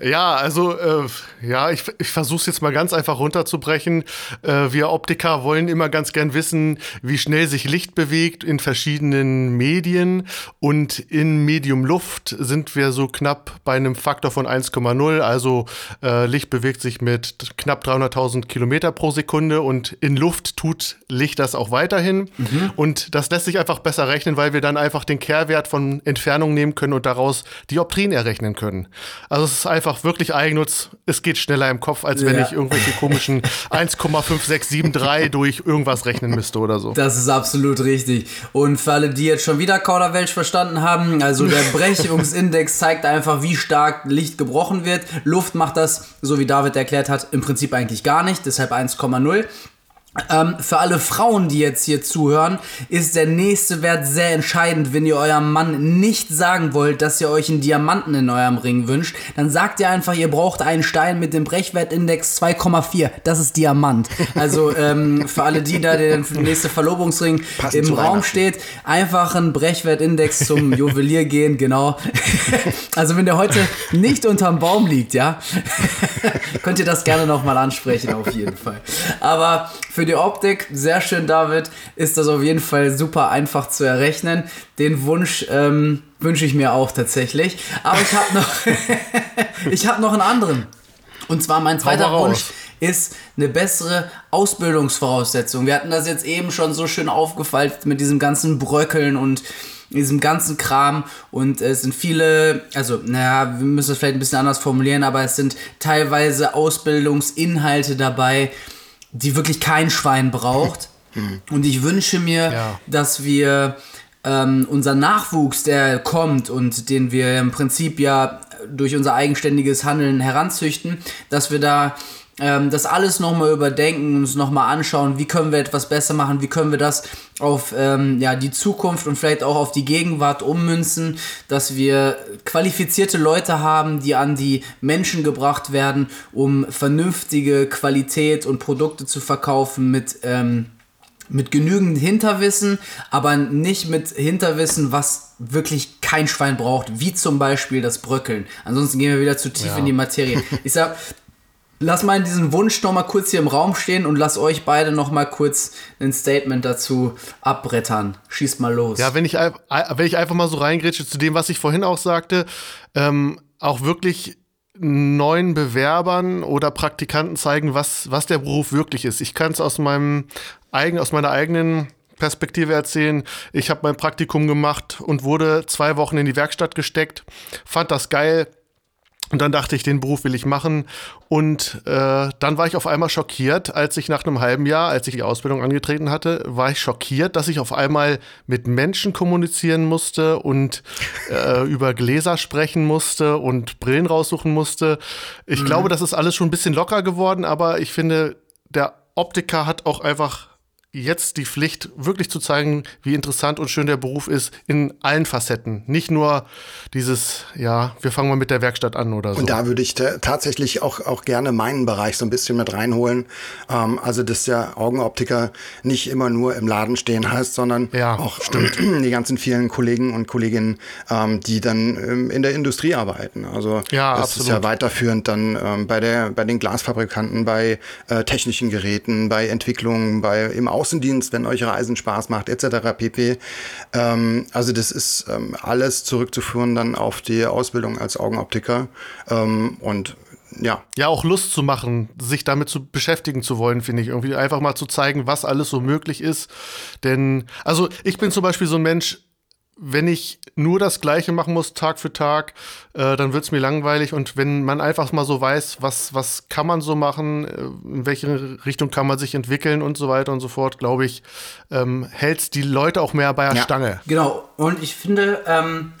Ja, also äh, ja, ich, ich versuche es jetzt mal ganz einfach runterzubrechen. Äh, wir Optiker wollen immer ganz gern wissen, wie schnell sich Licht bewegt in verschiedenen Medien. Und in Medium Luft sind wir so knapp bei einem Faktor von 1,0. Also äh, Licht bewegt sich mit knapp 300.000 Kilometer pro Sekunde und in Luft tut Licht das auch weiterhin. Mhm. Und das lässt sich einfach besser rechnen, weil wir dann einfach den Kehrwert von Entfernung nehmen können und daraus Dioptrien errechnen können. Also es ist einfach wirklich Eigennutz. Es geht schneller im Kopf, als wenn ja. ich irgendwelche komischen 1,5673 durch irgendwas rechnen müsste oder so. Das ist absolut richtig. Und für alle, die jetzt schon wieder Kauderwelsch verstanden haben, also der Brechungsindex zeigt einfach, wie stark Licht gebrochen wird. Luft macht das, so wie David erklärt hat, im Prinzip eigentlich gar nicht, deshalb 1,0. Ähm, für alle Frauen, die jetzt hier zuhören, ist der nächste Wert sehr entscheidend. Wenn ihr eurem Mann nicht sagen wollt, dass ihr euch einen Diamanten in eurem Ring wünscht, dann sagt ihr einfach, ihr braucht einen Stein mit dem Brechwertindex 2,4. Das ist Diamant. Also ähm, für alle, die da der nächste Verlobungsring Passend im Raum steht, einfach einen Brechwertindex zum Juwelier gehen, genau. also wenn der heute nicht unterm Baum liegt, ja, könnt ihr das gerne nochmal ansprechen, auf jeden Fall. Aber für für die Optik, sehr schön, David, ist das auf jeden Fall super einfach zu errechnen. Den Wunsch ähm, wünsche ich mir auch tatsächlich. Aber ich habe noch, ich habe noch einen anderen. Und zwar mein zweiter Wunsch ist eine bessere Ausbildungsvoraussetzung. Wir hatten das jetzt eben schon so schön aufgefaltet mit diesem ganzen Bröckeln und diesem ganzen Kram und es sind viele, also naja, wir müssen es vielleicht ein bisschen anders formulieren, aber es sind teilweise Ausbildungsinhalte dabei, die wirklich kein Schwein braucht. Hm. Und ich wünsche mir, ja. dass wir ähm, unser Nachwuchs, der kommt und den wir im Prinzip ja durch unser eigenständiges Handeln heranzüchten, dass wir da ähm, das alles nochmal überdenken, uns nochmal anschauen, wie können wir etwas besser machen, wie können wir das auf ähm, ja, die Zukunft und vielleicht auch auf die Gegenwart ummünzen, dass wir qualifizierte Leute haben, die an die Menschen gebracht werden, um vernünftige Qualität und Produkte zu verkaufen mit ähm, mit genügend Hinterwissen, aber nicht mit Hinterwissen, was wirklich kein Schwein braucht, wie zum Beispiel das Bröckeln. Ansonsten gehen wir wieder zu tief ja. in die Materie. Ich sag, Lass mal diesen Wunsch noch mal kurz hier im Raum stehen und lass euch beide noch mal kurz ein Statement dazu abbrettern. Schießt mal los. Ja, wenn ich, wenn ich einfach mal so reingrätsche zu dem, was ich vorhin auch sagte, ähm, auch wirklich neuen Bewerbern oder Praktikanten zeigen, was, was der Beruf wirklich ist. Ich kann es aus aus meiner eigenen Perspektive erzählen. Ich habe mein Praktikum gemacht und wurde zwei Wochen in die Werkstatt gesteckt, fand das geil, und dann dachte ich, den Beruf will ich machen. Und äh, dann war ich auf einmal schockiert, als ich nach einem halben Jahr, als ich die Ausbildung angetreten hatte, war ich schockiert, dass ich auf einmal mit Menschen kommunizieren musste und äh, über Gläser sprechen musste und Brillen raussuchen musste. Ich mhm. glaube, das ist alles schon ein bisschen locker geworden, aber ich finde, der Optiker hat auch einfach jetzt die Pflicht, wirklich zu zeigen, wie interessant und schön der Beruf ist in allen Facetten. Nicht nur dieses, ja, wir fangen mal mit der Werkstatt an oder so. Und da würde ich tatsächlich auch, auch gerne meinen Bereich so ein bisschen mit reinholen. Ähm, also, dass der Augenoptiker nicht immer nur im Laden stehen heißt, sondern ja, auch stimmt. die ganzen vielen Kollegen und Kolleginnen, ähm, die dann ähm, in der Industrie arbeiten. Also, ja, das absolut. ist ja weiterführend dann ähm, bei, der, bei den Glasfabrikanten, bei äh, technischen Geräten, bei Entwicklungen, bei im Außendienst, wenn euch Reisen Spaß macht, etc. pp. Ähm, also das ist ähm, alles zurückzuführen dann auf die Ausbildung als Augenoptiker. Ähm, und ja. Ja, auch Lust zu machen, sich damit zu beschäftigen zu wollen, finde ich. Irgendwie einfach mal zu zeigen, was alles so möglich ist. Denn, also ich bin zum Beispiel so ein Mensch, wenn ich nur das Gleiche machen muss, Tag für Tag, äh, dann wird es mir langweilig. Und wenn man einfach mal so weiß, was, was kann man so machen, äh, in welche Richtung kann man sich entwickeln und so weiter und so fort, glaube ich, ähm, hält die Leute auch mehr bei der ja. Stange. Genau. Und ich finde, ähm,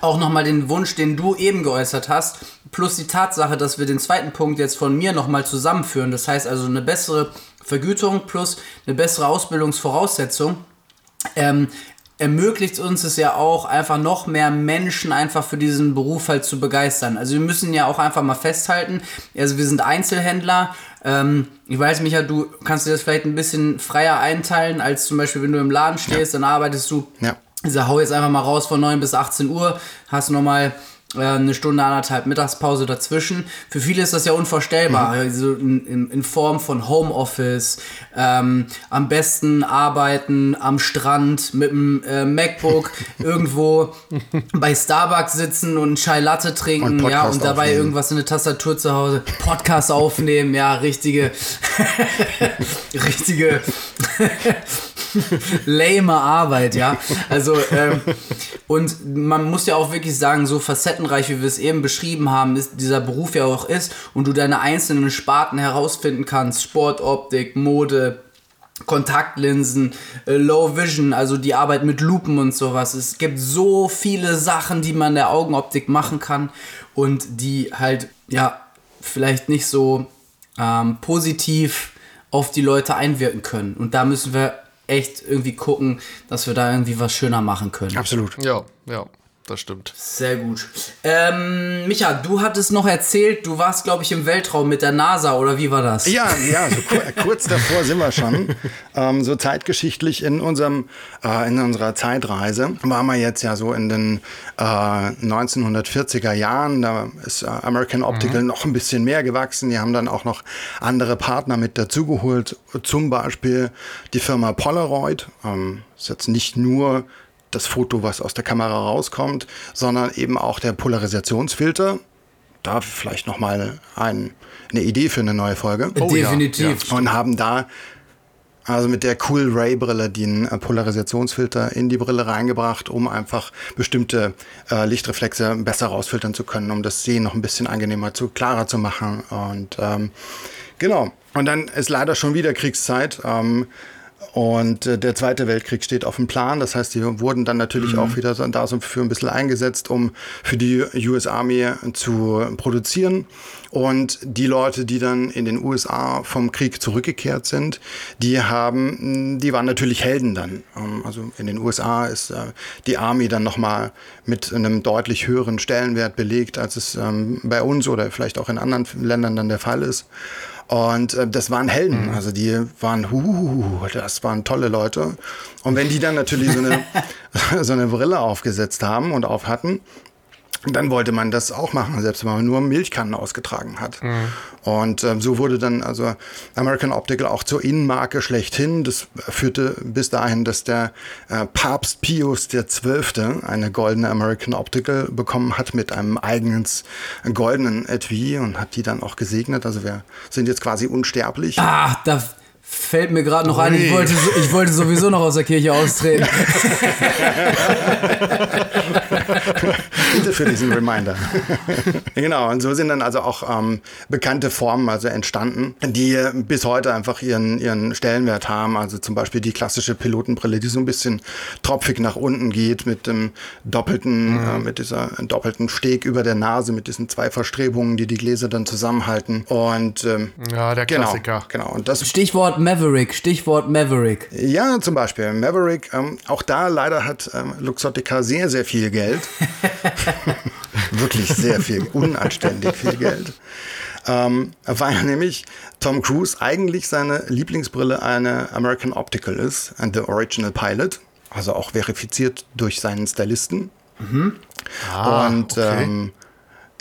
auch nochmal den Wunsch, den du eben geäußert hast, plus die Tatsache, dass wir den zweiten Punkt jetzt von mir nochmal zusammenführen. Das heißt also eine bessere Vergütung plus eine bessere Ausbildungsvoraussetzung. Ähm, ermöglicht uns es ja auch, einfach noch mehr Menschen einfach für diesen Beruf halt zu begeistern. Also wir müssen ja auch einfach mal festhalten, also wir sind Einzelhändler. Ähm, ich weiß, Micha, du kannst dir das vielleicht ein bisschen freier einteilen, als zum Beispiel, wenn du im Laden stehst, ja. dann arbeitest du. Ja. Also hau jetzt einfach mal raus von 9 bis 18 Uhr, hast nochmal eine Stunde, anderthalb Mittagspause dazwischen. Für viele ist das ja unvorstellbar. Mhm. Also in, in, Form von Homeoffice, ähm, am besten arbeiten am Strand mit dem äh, MacBook, irgendwo bei Starbucks sitzen und Chai Latte trinken, und ja, und dabei aufnehmen. irgendwas in der Tastatur zu Hause, Podcast aufnehmen, ja, richtige, richtige lame Arbeit, ja. Also, ähm, und man muss ja auch wirklich sagen, so facettenreich, wie wir es eben beschrieben haben, ist dieser Beruf ja auch ist und du deine einzelnen Sparten herausfinden kannst, Sportoptik, Mode, Kontaktlinsen, äh, Low Vision, also die Arbeit mit Lupen und sowas. Es gibt so viele Sachen, die man der Augenoptik machen kann und die halt, ja, vielleicht nicht so ähm, positiv auf die Leute einwirken können. Und da müssen wir echt irgendwie gucken, dass wir da irgendwie was schöner machen können. Absolut. Ja, ja das stimmt. Sehr gut. Ähm, Micha, du hattest noch erzählt, du warst, glaube ich, im Weltraum mit der NASA, oder wie war das? Ja, ja, so kur kurz davor sind wir schon. Ähm, so zeitgeschichtlich in, unserem, äh, in unserer Zeitreise waren wir jetzt ja so in den äh, 1940er Jahren. Da ist äh, American Optical mhm. noch ein bisschen mehr gewachsen. Die haben dann auch noch andere Partner mit dazugeholt, zum Beispiel die Firma Polaroid. Ähm, ist jetzt nicht nur das Foto, was aus der Kamera rauskommt, sondern eben auch der Polarisationsfilter. Da vielleicht nochmal ein, eine Idee für eine neue Folge. Oh, Definitiv. Ja. Und haben da also mit der Cool Ray Brille den äh, Polarisationsfilter in die Brille reingebracht, um einfach bestimmte äh, Lichtreflexe besser rausfiltern zu können, um das Sehen noch ein bisschen angenehmer zu klarer zu machen. Und ähm, genau. Und dann ist leider schon wieder Kriegszeit. Ähm, und äh, der Zweite Weltkrieg steht auf dem Plan. Das heißt, die wurden dann natürlich mhm. auch wieder da so für ein bisschen eingesetzt, um für die US Army zu produzieren. Und die Leute, die dann in den USA vom Krieg zurückgekehrt sind, die haben, die waren natürlich Helden dann. Ähm, also in den USA ist äh, die Army dann nochmal mit einem deutlich höheren Stellenwert belegt, als es ähm, bei uns oder vielleicht auch in anderen Ländern dann der Fall ist. Und äh, das waren Helden, mhm. also die waren, huh, das waren tolle Leute. Und wenn die dann natürlich so eine, so eine Brille aufgesetzt haben und auf hatten, dann wollte man das auch machen, selbst wenn man nur Milchkannen ausgetragen hat. Mhm. Und äh, so wurde dann also American Optical auch zur Innenmarke schlechthin. Das führte bis dahin, dass der äh, Papst Pius XII. eine goldene American Optical bekommen hat mit einem eigenen goldenen Etui und hat die dann auch gesegnet. Also wir sind jetzt quasi unsterblich. Ah, da Fällt mir gerade noch ein, ich wollte, ich wollte sowieso noch aus der Kirche austreten. Für diesen Reminder. genau, und so sind dann also auch ähm, bekannte Formen also entstanden, die bis heute einfach ihren, ihren Stellenwert haben. Also zum Beispiel die klassische Pilotenbrille, die so ein bisschen tropfig nach unten geht mit dem doppelten, mhm. äh, mit dieser doppelten Steg über der Nase, mit diesen zwei Verstrebungen, die die Gläser dann zusammenhalten. Und ähm, ja, der genau, Klassiker. Genau, genau. Und das Stichwort Maverick, Stichwort Maverick. Ja, zum Beispiel Maverick. Ähm, auch da leider hat ähm, Luxottica sehr, sehr viel Geld. Wirklich sehr viel, unanständig viel Geld. Ähm, weil nämlich Tom Cruise eigentlich seine Lieblingsbrille eine American Optical ist, and the Original Pilot, also auch verifiziert durch seinen Stylisten. Mhm. Ah, und okay. ähm,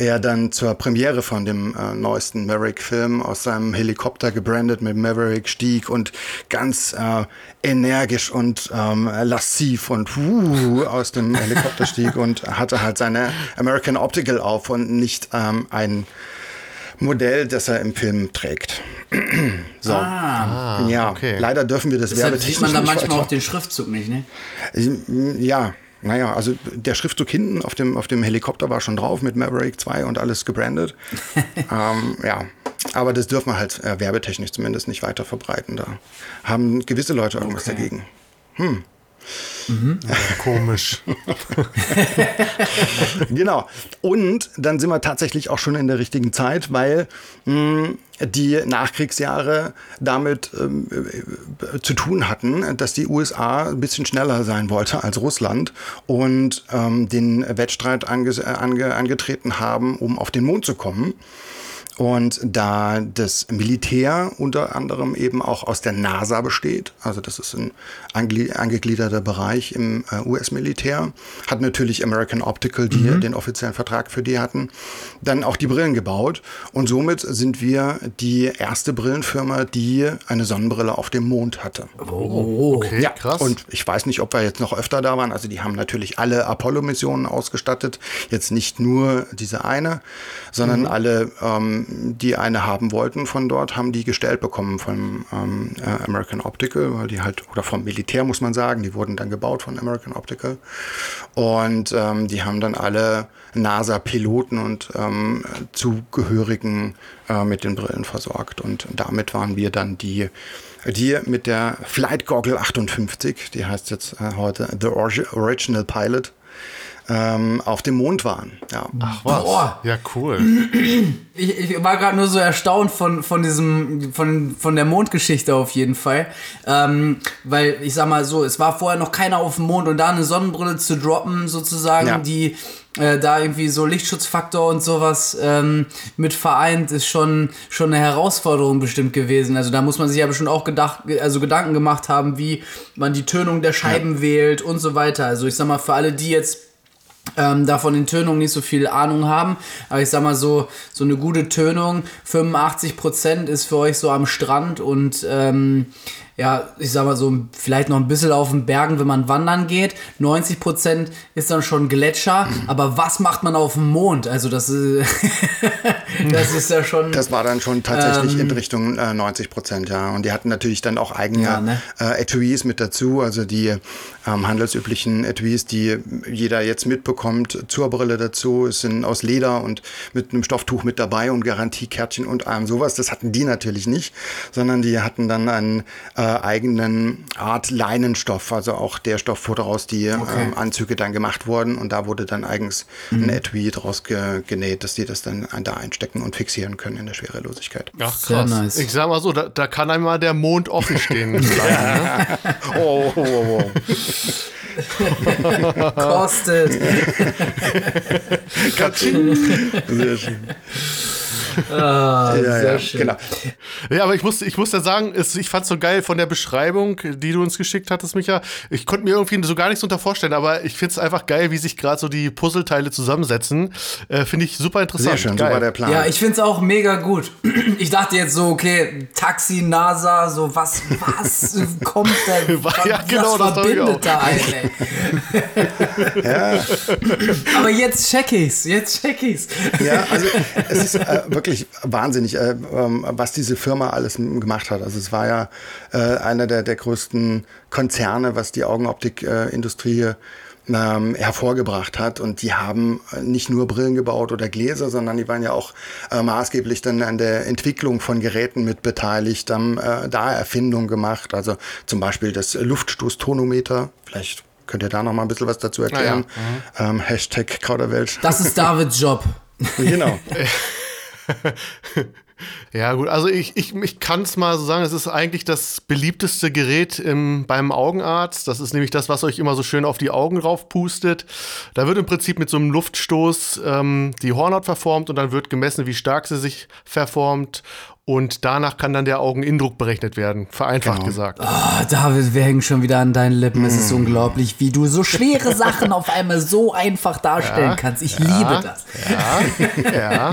er dann zur Premiere von dem äh, neuesten Maverick-Film aus seinem Helikopter gebrandet mit Maverick stieg und ganz äh, energisch und ähm, lassiv und uh, aus dem Helikopter stieg und hatte halt seine American Optical auf und nicht ähm, ein Modell, das er im Film trägt. so. Ah, ja, okay. leider dürfen wir das Deshalb werbetechnisch sieht man da manchmal auch den Schriftzug nicht, ne? Ja, naja, also der Schriftzug hinten auf dem, auf dem Helikopter war schon drauf mit Maverick 2 und alles gebrandet. ähm, ja, aber das dürfen wir halt äh, werbetechnisch zumindest nicht weiter verbreiten. Da haben gewisse Leute irgendwas okay. dagegen. Hm. Mhm. Ja, komisch. genau. Und dann sind wir tatsächlich auch schon in der richtigen Zeit, weil mh, die Nachkriegsjahre damit ähm, äh, zu tun hatten, dass die USA ein bisschen schneller sein wollte als Russland und ähm, den Wettstreit ange ange angetreten haben, um auf den Mond zu kommen. Und da das Militär unter anderem eben auch aus der NASA besteht, also das ist ein angegliederter Bereich im äh, US-Militär, hat natürlich American Optical, die mhm. den offiziellen Vertrag für die hatten, dann auch die Brillen gebaut. Und somit sind wir die erste Brillenfirma, die eine Sonnenbrille auf dem Mond hatte. Oh, okay, ja, krass. Und ich weiß nicht, ob wir jetzt noch öfter da waren. Also die haben natürlich alle Apollo-Missionen ausgestattet. Jetzt nicht nur diese eine, sondern mhm. alle ähm, die eine haben wollten von dort, haben die gestellt bekommen von ähm, äh, American Optical, weil die halt, oder vom Militär muss man sagen, die wurden dann gebaut von American Optical. Und ähm, die haben dann alle NASA-Piloten und ähm, Zugehörigen äh, mit den Brillen versorgt. Und damit waren wir dann die, die mit der Flight Goggle 58, die heißt jetzt äh, heute The Original Pilot, ähm, auf dem Mond waren. Ja. Ach was. Boah. Ja, cool. Ich, ich war gerade nur so erstaunt von, von diesem, von, von der Mondgeschichte auf jeden Fall. Ähm, weil ich sag mal so, es war vorher noch keiner auf dem Mond und da eine Sonnenbrille zu droppen, sozusagen, ja. die äh, da irgendwie so Lichtschutzfaktor und sowas ähm, mit vereint, ist schon, schon eine Herausforderung bestimmt gewesen. Also da muss man sich ja bestimmt auch gedacht, also Gedanken gemacht haben, wie man die Tönung der Scheiben ja. wählt und so weiter. Also ich sag mal, für alle, die jetzt ähm, da von den Tönungen nicht so viel Ahnung haben. Aber ich sag mal so, so eine gute Tönung, 85% ist für euch so am Strand und ähm, ja, ich sag mal so, vielleicht noch ein bisschen auf den Bergen, wenn man wandern geht. 90 Prozent ist dann schon Gletscher. Aber was macht man auf dem Mond? Also, das ist, das ist ja schon. Das war dann schon tatsächlich ähm, in Richtung äh, 90 Prozent, ja. Und die hatten natürlich dann auch eigene ja, ne? äh, Etuis mit dazu. Also die ähm, handelsüblichen Etuis, die jeder jetzt mitbekommt, zur Brille dazu. Es sind aus Leder und mit einem Stofftuch mit dabei und Garantiekärtchen und allem sowas. Das hatten die natürlich nicht, sondern die hatten dann einen äh, eigenen Art Leinenstoff, also auch der Stoff, woraus die okay. ähm, Anzüge dann gemacht wurden. Und da wurde dann eigens mhm. ein Etui draus ge genäht, dass die das dann da einstecken und fixieren können in der Schwerelosigkeit. Ach krass. Nice. Ich sag mal so, da, da kann einmal der Mond offen stehen. ne? oh, oh, oh, oh. Kostet. Sehr schön. Ah, ja, sehr ja, schön. Genau. Ja, aber ich muss, ich muss ja sagen, es, ich fand es so geil von der Beschreibung, die du uns geschickt hattest, Micha. Ich konnte mir irgendwie so gar nichts unter vorstellen, aber ich finde es einfach geil, wie sich gerade so die Puzzleteile zusammensetzen. Äh, finde ich super interessant. Sehr schön, geil. so war der Plan. Ja, ich finde es auch mega gut. Ich dachte jetzt so, okay, Taxi, NASA, so was, was kommt da? Was, ja, genau, das verbindet da einen, ja. Aber jetzt check ich's, jetzt check ich's. Ja, also es ist äh, wirklich wahnsinnig, äh, ähm, was diese Firma alles gemacht hat. Also es war ja äh, einer der, der größten Konzerne, was die Augenoptikindustrie äh, ähm, hervorgebracht hat. Und die haben nicht nur Brillen gebaut oder Gläser, sondern die waren ja auch äh, maßgeblich dann an der Entwicklung von Geräten mit beteiligt, haben äh, da Erfindungen gemacht. Also zum Beispiel das Luftstoßtonometer. Vielleicht könnt ihr da noch mal ein bisschen was dazu erklären. Ja, ja. Mhm. Ähm, Hashtag Kauderwelsch. Das ist Davids Job. genau. ja, gut, also ich, ich, ich kann es mal so sagen, es ist eigentlich das beliebteste Gerät im, beim Augenarzt. Das ist nämlich das, was euch immer so schön auf die Augen raufpustet. Da wird im Prinzip mit so einem Luftstoß ähm, die Hornhaut verformt und dann wird gemessen, wie stark sie sich verformt. Und danach kann dann der Augeninnendruck berechnet werden, vereinfacht genau. gesagt. Oh, David, wir hängen schon wieder an deinen Lippen. Mm. Es ist mm. unglaublich, wie du so schwere Sachen auf einmal so einfach darstellen ja, kannst. Ich ja, liebe das. Ja, ja.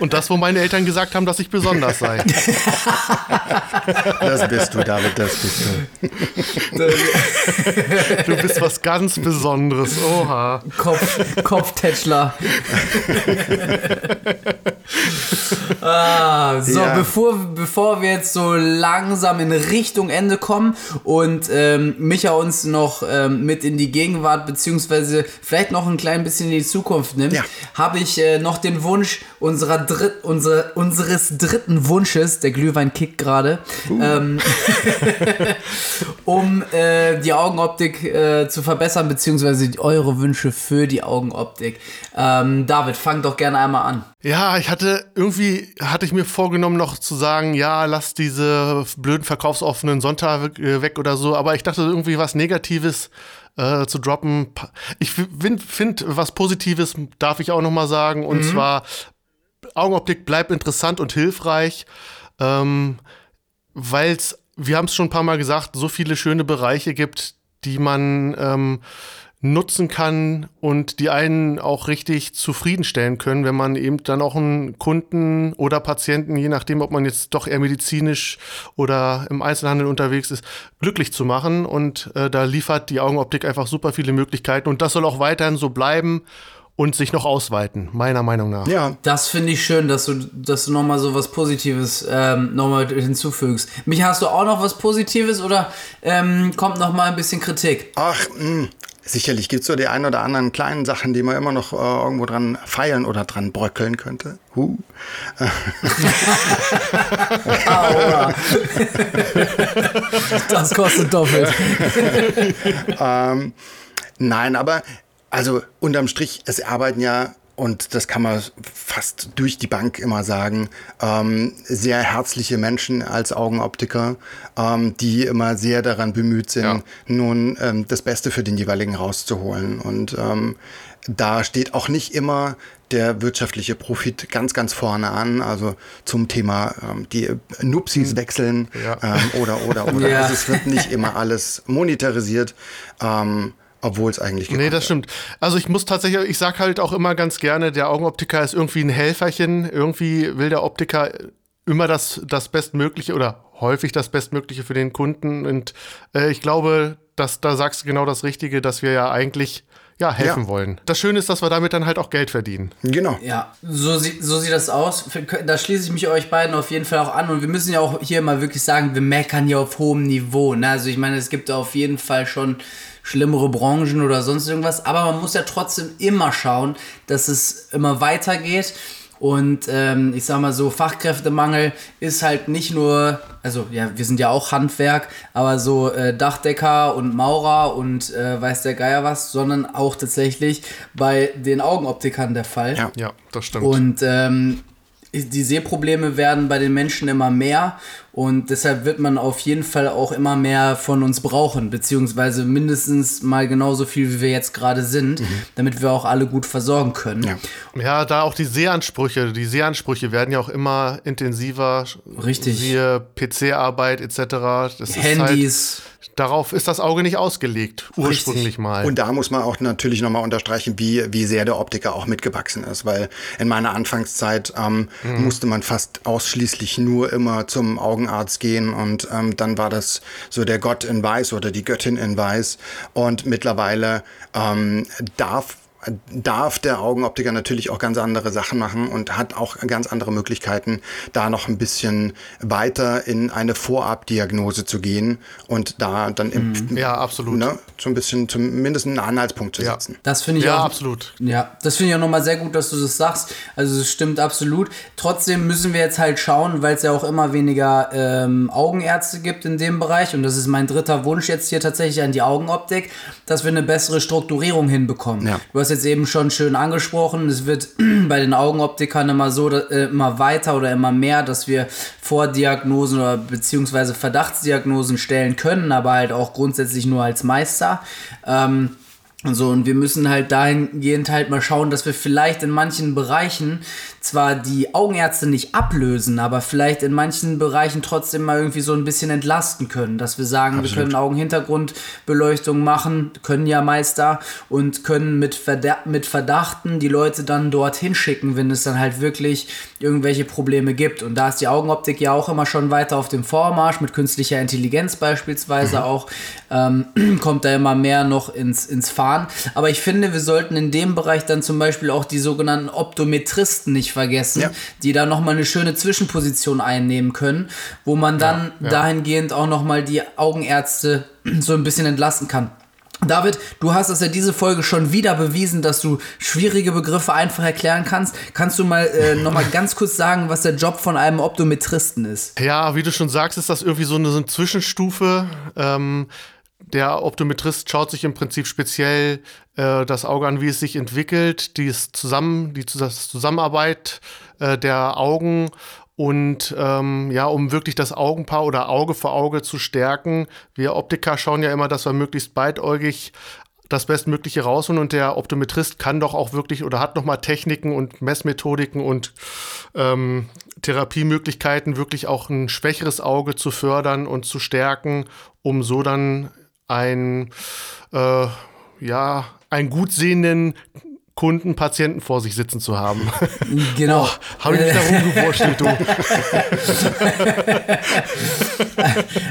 Und das, wo meine Eltern gesagt haben, dass ich besonders sei. Das bist du, David, das bist du. Du bist was ganz Besonderes. Oha. Kopf, Kopftätschler. ah, so, Ja. Bevor, bevor wir jetzt so langsam in Richtung Ende kommen und ähm, Micha uns noch ähm, mit in die Gegenwart beziehungsweise vielleicht noch ein klein bisschen in die Zukunft nimmt, Ja. habe ich äh, noch den Wunsch unserer Dritt, unsere, unseres dritten Wunsches, der Glühwein kickt gerade, ähm, um äh, die Augenoptik äh, zu verbessern, beziehungsweise eure Wünsche für die Augenoptik. Ähm, David, fang doch gerne einmal an. Ja, ich hatte irgendwie, hatte ich mir vorgenommen noch zu sagen, ja, lass diese blöden verkaufsoffenen Sonntage weg oder so, aber ich dachte irgendwie was Negatives äh, zu droppen. Ich finde, find, was Positives darf ich auch noch mal sagen, und zwar Augenoptik bleibt interessant und hilfreich, ähm, weil es, wir haben es schon ein paar Mal gesagt, so viele schöne Bereiche gibt, die man ähm, nutzen kann und die einen auch richtig zufriedenstellen können, wenn man eben dann auch einen Kunden oder Patienten, je nachdem, ob man jetzt doch eher medizinisch oder im Einzelhandel unterwegs ist, glücklich zu machen. Und äh, da liefert die Augenoptik einfach super viele Möglichkeiten und das soll auch weiterhin so bleiben und sich noch ausweiten, meiner Meinung nach. Ja, Das finde ich schön, dass du, dass du nochmal so was Positives ähm, nochmal hinzufügst. Mich hast du auch noch was Positives oder ähm, kommt noch mal ein bisschen Kritik? ach, mh, sicherlich gibt es so die ein oder anderen kleinen Sachen, die man immer noch äh, irgendwo dran feilen oder dran bröckeln könnte. Huh. Das kostet doppelt. ähm, nein, aber also unterm Strich, es arbeiten ja, und das kann man fast durch die Bank immer sagen, ähm, sehr herzliche Menschen als Augenoptiker, ähm, die immer sehr daran bemüht sind, Ja. nun ähm, das Beste für den jeweiligen rauszuholen. Und ähm, da steht auch nicht immer der wirtschaftliche Profit ganz, ganz vorne an. Also zum Thema ähm, die Nupsis wechseln Ja. ähm, oder, oder, oder. Ja. Also es wird nicht immer alles monetarisiert, ähm, obwohl es eigentlich Nee, das stimmt. Also ich muss tatsächlich, ich sag halt auch immer ganz gerne, der Augenoptiker ist irgendwie ein Helferchen. Irgendwie will der Optiker immer das, das Bestmögliche oder häufig das Bestmögliche für den Kunden. Und äh, ich glaube, dass da sagst du genau das Richtige, dass wir ja eigentlich ja, helfen Ja. wollen. Das Schöne ist, dass wir damit dann halt auch Geld verdienen. Genau. Ja, so, sie, so sieht das aus. Da schließe ich mich euch beiden auf jeden Fall auch an. Und wir müssen ja auch hier mal wirklich sagen, wir meckern ja auf hohem Niveau. Ne? Also ich meine, es gibt auf jeden Fall schon schlimmere Branchen oder sonst irgendwas. Aber man muss ja trotzdem immer schauen, dass es immer weitergeht. Und ähm, ich sag mal so, Fachkräftemangel ist halt nicht nur, also ja, wir sind ja auch Handwerk, aber so äh, Dachdecker und Maurer und äh, weiß der Geier was, sondern auch tatsächlich bei den Augenoptikern der Fall. Ja. Ja, das stimmt. Und ähm, die Sehprobleme werden bei den Menschen immer mehr und deshalb wird man auf jeden Fall auch immer mehr von uns brauchen, beziehungsweise mindestens mal genauso viel, wie wir jetzt gerade sind, damit wir auch alle gut versorgen können. Ja. Ja, da auch die Sehansprüche, die Sehansprüche werden ja auch immer intensiver. Richtig. Siehe PC-Arbeit etc. Das ist Handys. Halt, darauf ist das Auge nicht ausgelegt, ursprünglich mal. Und da muss man auch natürlich nochmal unterstreichen, wie, wie sehr der Optiker auch mitgewachsen ist, weil in meiner Anfangszeit ähm, musste man fast ausschließlich nur immer zum Augenarzt gehen und ähm, dann war das so der Gott in Weiß oder die Göttin in Weiß. Und mittlerweile ähm, darf darf der Augenoptiker natürlich auch ganz andere Sachen machen und hat auch ganz andere Möglichkeiten, da noch ein bisschen weiter in eine Vorabdiagnose zu gehen und da dann im, Ja, absolut. ne, so ein bisschen zumindest einen Anhaltspunkt zu Ja. setzen. Das finde ich Ja, auch. absolut. Ja, das finde ich auch nochmal sehr gut, dass du das sagst. Also es stimmt absolut. Trotzdem müssen wir jetzt halt schauen, weil es ja auch immer weniger ähm, Augenärzte gibt in dem Bereich. Und das ist mein dritter Wunsch jetzt hier tatsächlich an die Augenoptik, dass wir eine bessere Strukturierung hinbekommen. Ja. Du hast jetzt eben schon schön angesprochen, es wird bei den Augenoptikern immer so, äh, immer weiter oder immer mehr, dass wir Vordiagnosen oder beziehungsweise Verdachtsdiagnosen stellen können, aber halt auch grundsätzlich nur als Meister. Ähm, und so, und wir müssen halt dahingehend halt mal schauen, dass wir vielleicht in manchen Bereichen zwar die Augenärzte nicht ablösen, aber vielleicht in manchen Bereichen trotzdem mal irgendwie so ein bisschen entlasten können. Dass wir sagen, wir können Augenhintergrundbeleuchtung machen, können ja Meister und können mit, Verda mit Verdachten die Leute dann dorthin schicken, wenn es dann halt wirklich irgendwelche Probleme gibt. Und da ist die Augenoptik ja auch immer schon weiter auf dem Vormarsch, mit künstlicher Intelligenz beispielsweise auch, ähm, kommt da immer mehr noch ins, ins Fahren fahren. Aber ich finde, wir sollten in dem Bereich dann zum Beispiel auch die sogenannten Optometristen nicht vergessen, ja. die da nochmal eine schöne Zwischenposition einnehmen können, wo man dann ja, ja. dahingehend auch nochmal die Augenärzte so ein bisschen entlasten kann. David, du hast es ja diese Folge schon wieder bewiesen, dass du schwierige Begriffe einfach erklären kannst. Kannst du mal äh, noch mal ganz kurz sagen, was der Job von einem Optometristen ist? Ja, wie du schon sagst, ist das irgendwie so eine, so eine Zwischenstufe. Ähm, der Optometrist schaut sich im Prinzip speziell äh, das Auge an, wie es sich entwickelt, die zusammen, die Zusammenarbeit äh, der Augen und ähm, ja, um wirklich das Augenpaar oder Auge für Auge zu stärken. Wir Optiker schauen ja immer, dass wir möglichst beidäugig das Bestmögliche rausholen und der Optometrist kann doch auch wirklich oder hat nochmal Techniken und Messmethodiken und ähm, Therapiemöglichkeiten, wirklich auch ein schwächeres Auge zu fördern und zu stärken, um so dann ein äh, ja, einen gut sehenden Kunden, Patienten vor sich sitzen zu haben. Genau. Oh, Habe ich mich da rumgewurschtelt, du.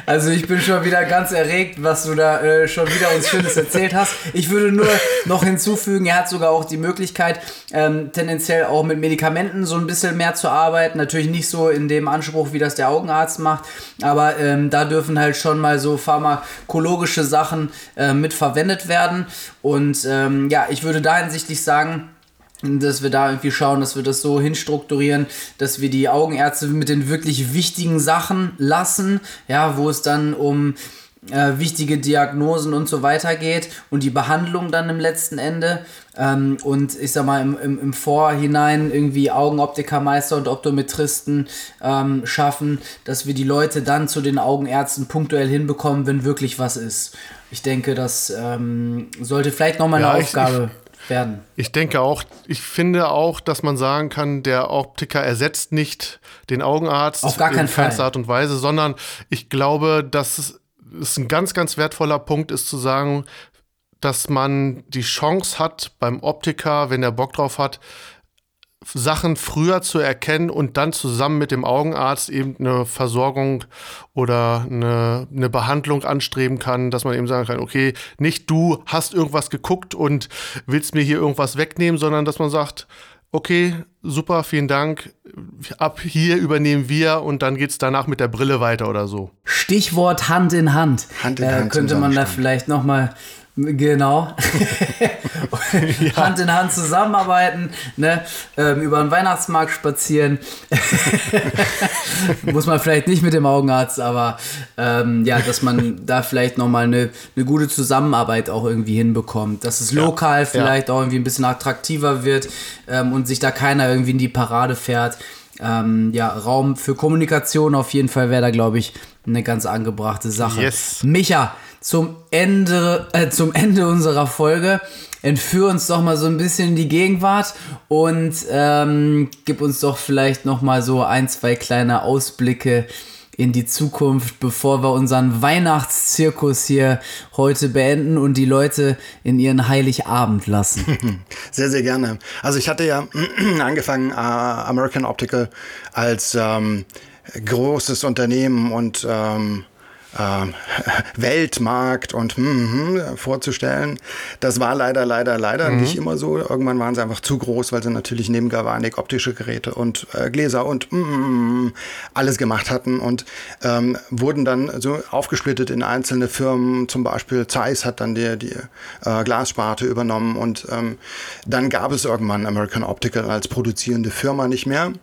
Also ich bin schon wieder ganz erregt, was du da äh, schon wieder uns Schönes erzählt hast. Ich würde nur noch hinzufügen, er hat sogar auch die Möglichkeit, ähm, tendenziell auch mit Medikamenten so ein bisschen mehr zu arbeiten. Natürlich nicht so in dem Anspruch, wie das der Augenarzt macht, aber ähm, da dürfen halt schon mal so pharmakologische Sachen äh, mit verwendet werden. Und ähm, ja, ich würde da hinsichtlich sagen, dass wir da irgendwie schauen, dass wir das so hinstrukturieren, dass wir die Augenärzte mit den wirklich wichtigen Sachen lassen, ja, wo es dann um äh, wichtige Diagnosen und so weiter geht und die Behandlung dann im letzten Ende. Ähm, und ich sag mal, im, im, im Vorhinein irgendwie Augenoptikermeister und Optometristen ähm, schaffen, dass wir die Leute dann zu den Augenärzten punktuell hinbekommen, wenn wirklich was ist. Ich denke, das ähm, sollte vielleicht nochmal eine ja, Aufgabe. Ich, ich werden. Ich denke auch, ich finde auch, dass man sagen kann, der Optiker ersetzt nicht den Augenarzt Auf gar in keinster Art und Weise, sondern ich glaube, dass es ein ganz, ganz wertvoller Punkt ist zu sagen, dass man die Chance hat beim Optiker, wenn er Bock drauf hat, Sachen früher zu erkennen und dann zusammen mit dem Augenarzt eben eine Versorgung oder eine, eine Behandlung anstreben kann, dass man eben sagen kann, okay, nicht du hast irgendwas geguckt und willst mir hier irgendwas wegnehmen, sondern dass man sagt, okay, super, vielen Dank, ab hier übernehmen wir und dann geht es danach mit der Brille weiter oder so. Stichwort Hand in Hand. Hand in Hand. Äh, könnte man da vielleicht noch mal Genau. ja. Hand in Hand zusammenarbeiten, ne? Ähm, über den Weihnachtsmarkt spazieren. Muss man vielleicht nicht mit dem Augenarzt, aber ähm, ja, dass man da vielleicht nochmal eine, eine gute Zusammenarbeit auch irgendwie hinbekommt. Dass es lokal ja. vielleicht ja. auch irgendwie ein bisschen attraktiver wird ähm, und sich da keiner irgendwie in die Parade fährt. Ähm, ja, Raum für Kommunikation auf jeden Fall wäre da, glaube ich, eine ganz angebrachte Sache. Yes. Micha, zum Ende, äh, zum Ende unserer Folge. Entführ uns doch mal so ein bisschen in die Gegenwart und ähm, gib uns doch vielleicht noch mal so ein, zwei kleine Ausblicke in die Zukunft, bevor wir unseren Weihnachtszirkus hier heute beenden und die Leute in ihren Heiligabend lassen. Sehr, sehr gerne. Also ich hatte ja angefangen, uh, American Optical als ähm, großes Unternehmen und ähm, äh, Weltmarkt und hm, hm, vorzustellen. Das war leider, leider, leider mhm. nicht immer so. Irgendwann waren sie einfach zu groß, weil sie natürlich neben Galvanik optische Geräte und äh, Gläser und hm, alles gemacht hatten und ähm, wurden dann so aufgesplittet in einzelne Firmen. Zum Beispiel Zeiss hat dann die, die äh, Glassparte übernommen und ähm, dann gab es irgendwann American Optical als produzierende Firma nicht mehr.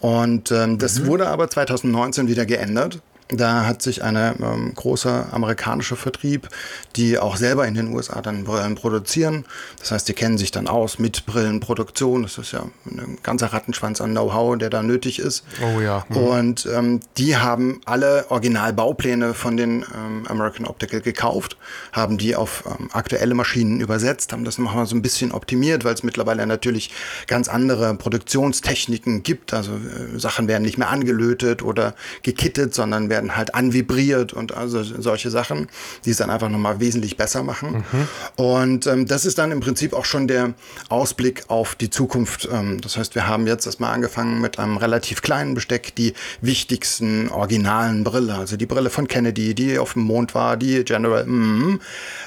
Und ähm, das mhm. wurde aber 2019 wieder geändert. Da hat sich eine ähm, große amerikanische Vertrieb, die auch selber in den USA dann Brillen produzieren. Das heißt, die kennen sich dann aus mit Brillenproduktion. Das ist ja ein ganzer Rattenschwanz an Know-how, der da nötig ist. Oh ja. Mhm. Und ähm, die haben alle Originalbaupläne von den ähm, American Optical gekauft, haben die auf ähm, aktuelle Maschinen übersetzt, haben das nochmal so ein bisschen optimiert, weil es mittlerweile natürlich ganz andere Produktionstechniken gibt. Also äh, Sachen werden nicht mehr angelötet oder gekittet, sondern werden halt anvibriert und also solche Sachen, die es dann einfach nochmal wesentlich besser machen. Mhm. Und ähm, das ist dann im Prinzip auch schon der Ausblick auf die Zukunft. Ähm, das heißt, wir haben jetzt erstmal angefangen mit einem relativ kleinen Besteck, die wichtigsten originalen Brille, also die Brille von Kennedy, die auf dem Mond war, die General, mm,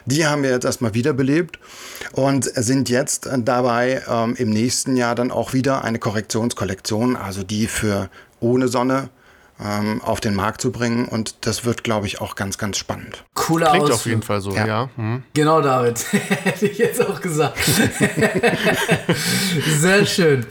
die haben wir jetzt erstmal wiederbelebt und sind jetzt dabei, ähm, im nächsten Jahr dann auch wieder eine Korrektionskollektion, also die für ohne Sonne ähm, auf den Markt zu bringen. Und das wird, glaube ich, auch ganz, ganz spannend. Cooler Klingt Ausflug. auf jeden Fall so, ja. ja. Hm. Genau, David. Hätte ich jetzt auch gesagt. Sehr schön.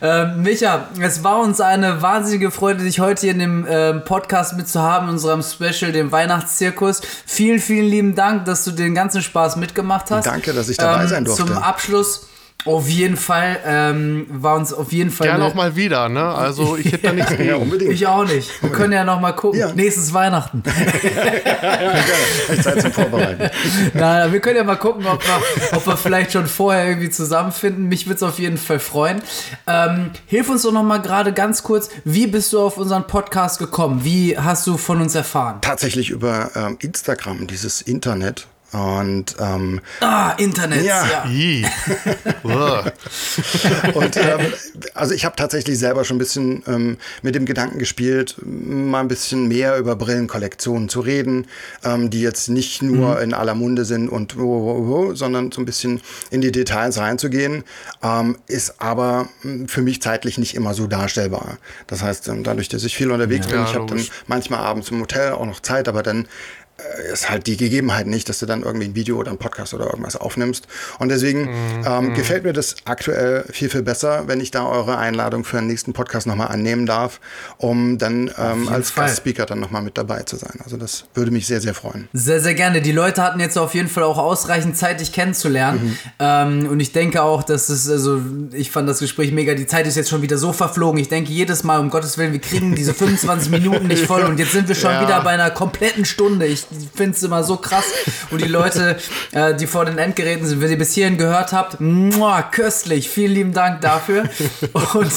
Ähm, Micha, es war uns eine wahnsinnige Freude, dich heute hier in dem ähm, Podcast mitzuhaben, in unserem Special, dem Weihnachtszirkus. Vielen, vielen lieben Dank, dass du den ganzen Spaß mitgemacht hast. Danke, dass ich dabei ähm, sein durfte. Zum Abschluss auf jeden Fall ähm, war uns auf jeden Fall. Gerne auch mal wieder, ne? Also ich hätte da nichts ja, unbedingt. Ich auch nicht. Wir können ja noch mal gucken. Ja. Nächstes Weihnachten. ja, Zeit zum Vorbereiten. Nein, wir können ja mal gucken, ob wir, ob wir vielleicht schon vorher irgendwie zusammenfinden. Mich würde es auf jeden Fall freuen. Ähm, hilf uns doch noch mal gerade ganz kurz. Wie bist du auf unseren Podcast gekommen? Wie hast du von uns erfahren? Tatsächlich über ähm, Instagram, dieses Internet. Und ähm, ah, Internet. Ja. ja. Und ähm, also ich habe tatsächlich selber schon ein bisschen ähm, mit dem Gedanken gespielt, mal ein bisschen mehr über Brillenkollektionen zu reden, ähm, die jetzt nicht nur in aller Munde sind und oh, sondern so ein bisschen in die Details reinzugehen, ähm, ist aber mh, für mich zeitlich nicht immer so darstellbar. Das heißt, ähm, dadurch, dass ich viel unterwegs bin, Ja, ich habe dann manchmal abends im Hotel auch noch Zeit, aber dann ist halt die Gegebenheit nicht, dass du dann irgendwie ein Video oder ein Podcast oder irgendwas aufnimmst. Und deswegen Mhm. ähm, gefällt mir das aktuell viel, viel besser, wenn ich da eure Einladung für den nächsten Podcast nochmal annehmen darf, um dann ähm, als Fall. Gastspeaker dann nochmal mit dabei zu sein. Also das würde mich sehr, sehr freuen. Sehr, sehr gerne. Die Leute hatten jetzt auf jeden Fall auch ausreichend Zeit, dich kennenzulernen. Ähm, und ich denke auch, dass es, also, ich fand das Gespräch mega. Die Zeit ist jetzt schon wieder so verflogen. Ich denke jedes Mal, um Gottes Willen, wir kriegen diese 25 Minuten nicht voll. Und jetzt sind wir schon Ja. wieder bei einer kompletten Stunde. Ich finde es immer so krass. Und die Leute, äh, die vor den Endgeräten sind, wenn ihr bis hierhin gehört habt, muah, köstlich. Vielen lieben Dank dafür. Und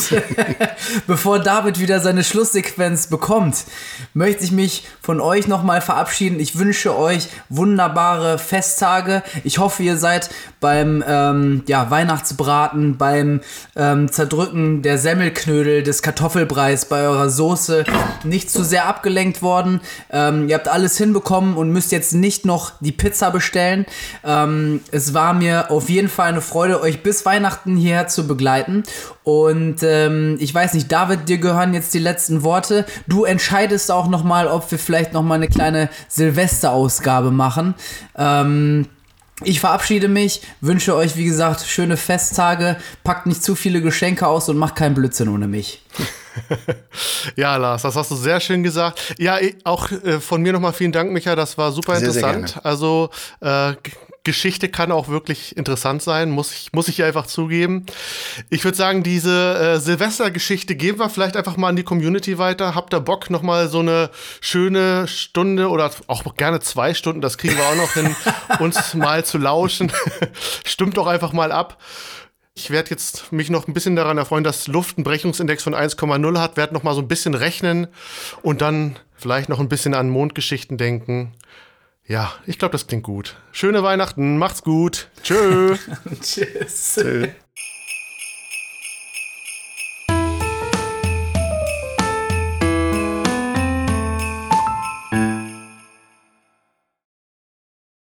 bevor David wieder seine Schlusssequenz bekommt, möchte ich mich von euch nochmal verabschieden. Ich wünsche euch wunderbare Festtage. Ich hoffe, ihr seid beim ähm, ja, Weihnachtsbraten, beim ähm, Zerdrücken der Semmelknödel, des Kartoffelbreis, bei eurer Soße nicht zu sehr abgelenkt worden. Ähm, ihr habt alles hinbekommen und müsst jetzt nicht noch die Pizza bestellen. Ähm, es war mir auf jeden Fall eine Freude, euch bis Weihnachten hierher zu begleiten. Und ähm, ich weiß nicht, David, dir gehören jetzt die letzten Worte. Du entscheidest auch nochmal, ob wir vielleicht nochmal eine kleine Silvesterausgabe machen. Ähm, ich verabschiede mich, wünsche euch, wie gesagt, schöne Festtage, packt nicht zu viele Geschenke aus und macht keinen Blödsinn ohne mich. Ja, Lars, das hast du sehr schön gesagt. Ja, auch äh, von mir nochmal vielen Dank, Micha. Das war super Sehr, sehr interessant. also äh, Geschichte kann auch wirklich interessant sein, muss ich, muss ich einfach zugeben. Ich würde sagen, diese äh, Silvestergeschichte geben wir vielleicht einfach mal an die Community weiter. Habt ihr Bock, nochmal so eine schöne Stunde oder auch gerne zwei Stunden, das kriegen wir auch noch hin, uns mal zu lauschen. Stimmt doch einfach mal ab. Ich werde jetzt mich noch ein bisschen daran erfreuen, dass Luft einen Brechungsindex von 1,0 hat, werde noch mal so ein bisschen rechnen und dann vielleicht noch ein bisschen an Mondgeschichten denken. Ja, ich glaube, das klingt gut. Schöne Weihnachten, macht's gut. Tschö. Tschüss. Tschö.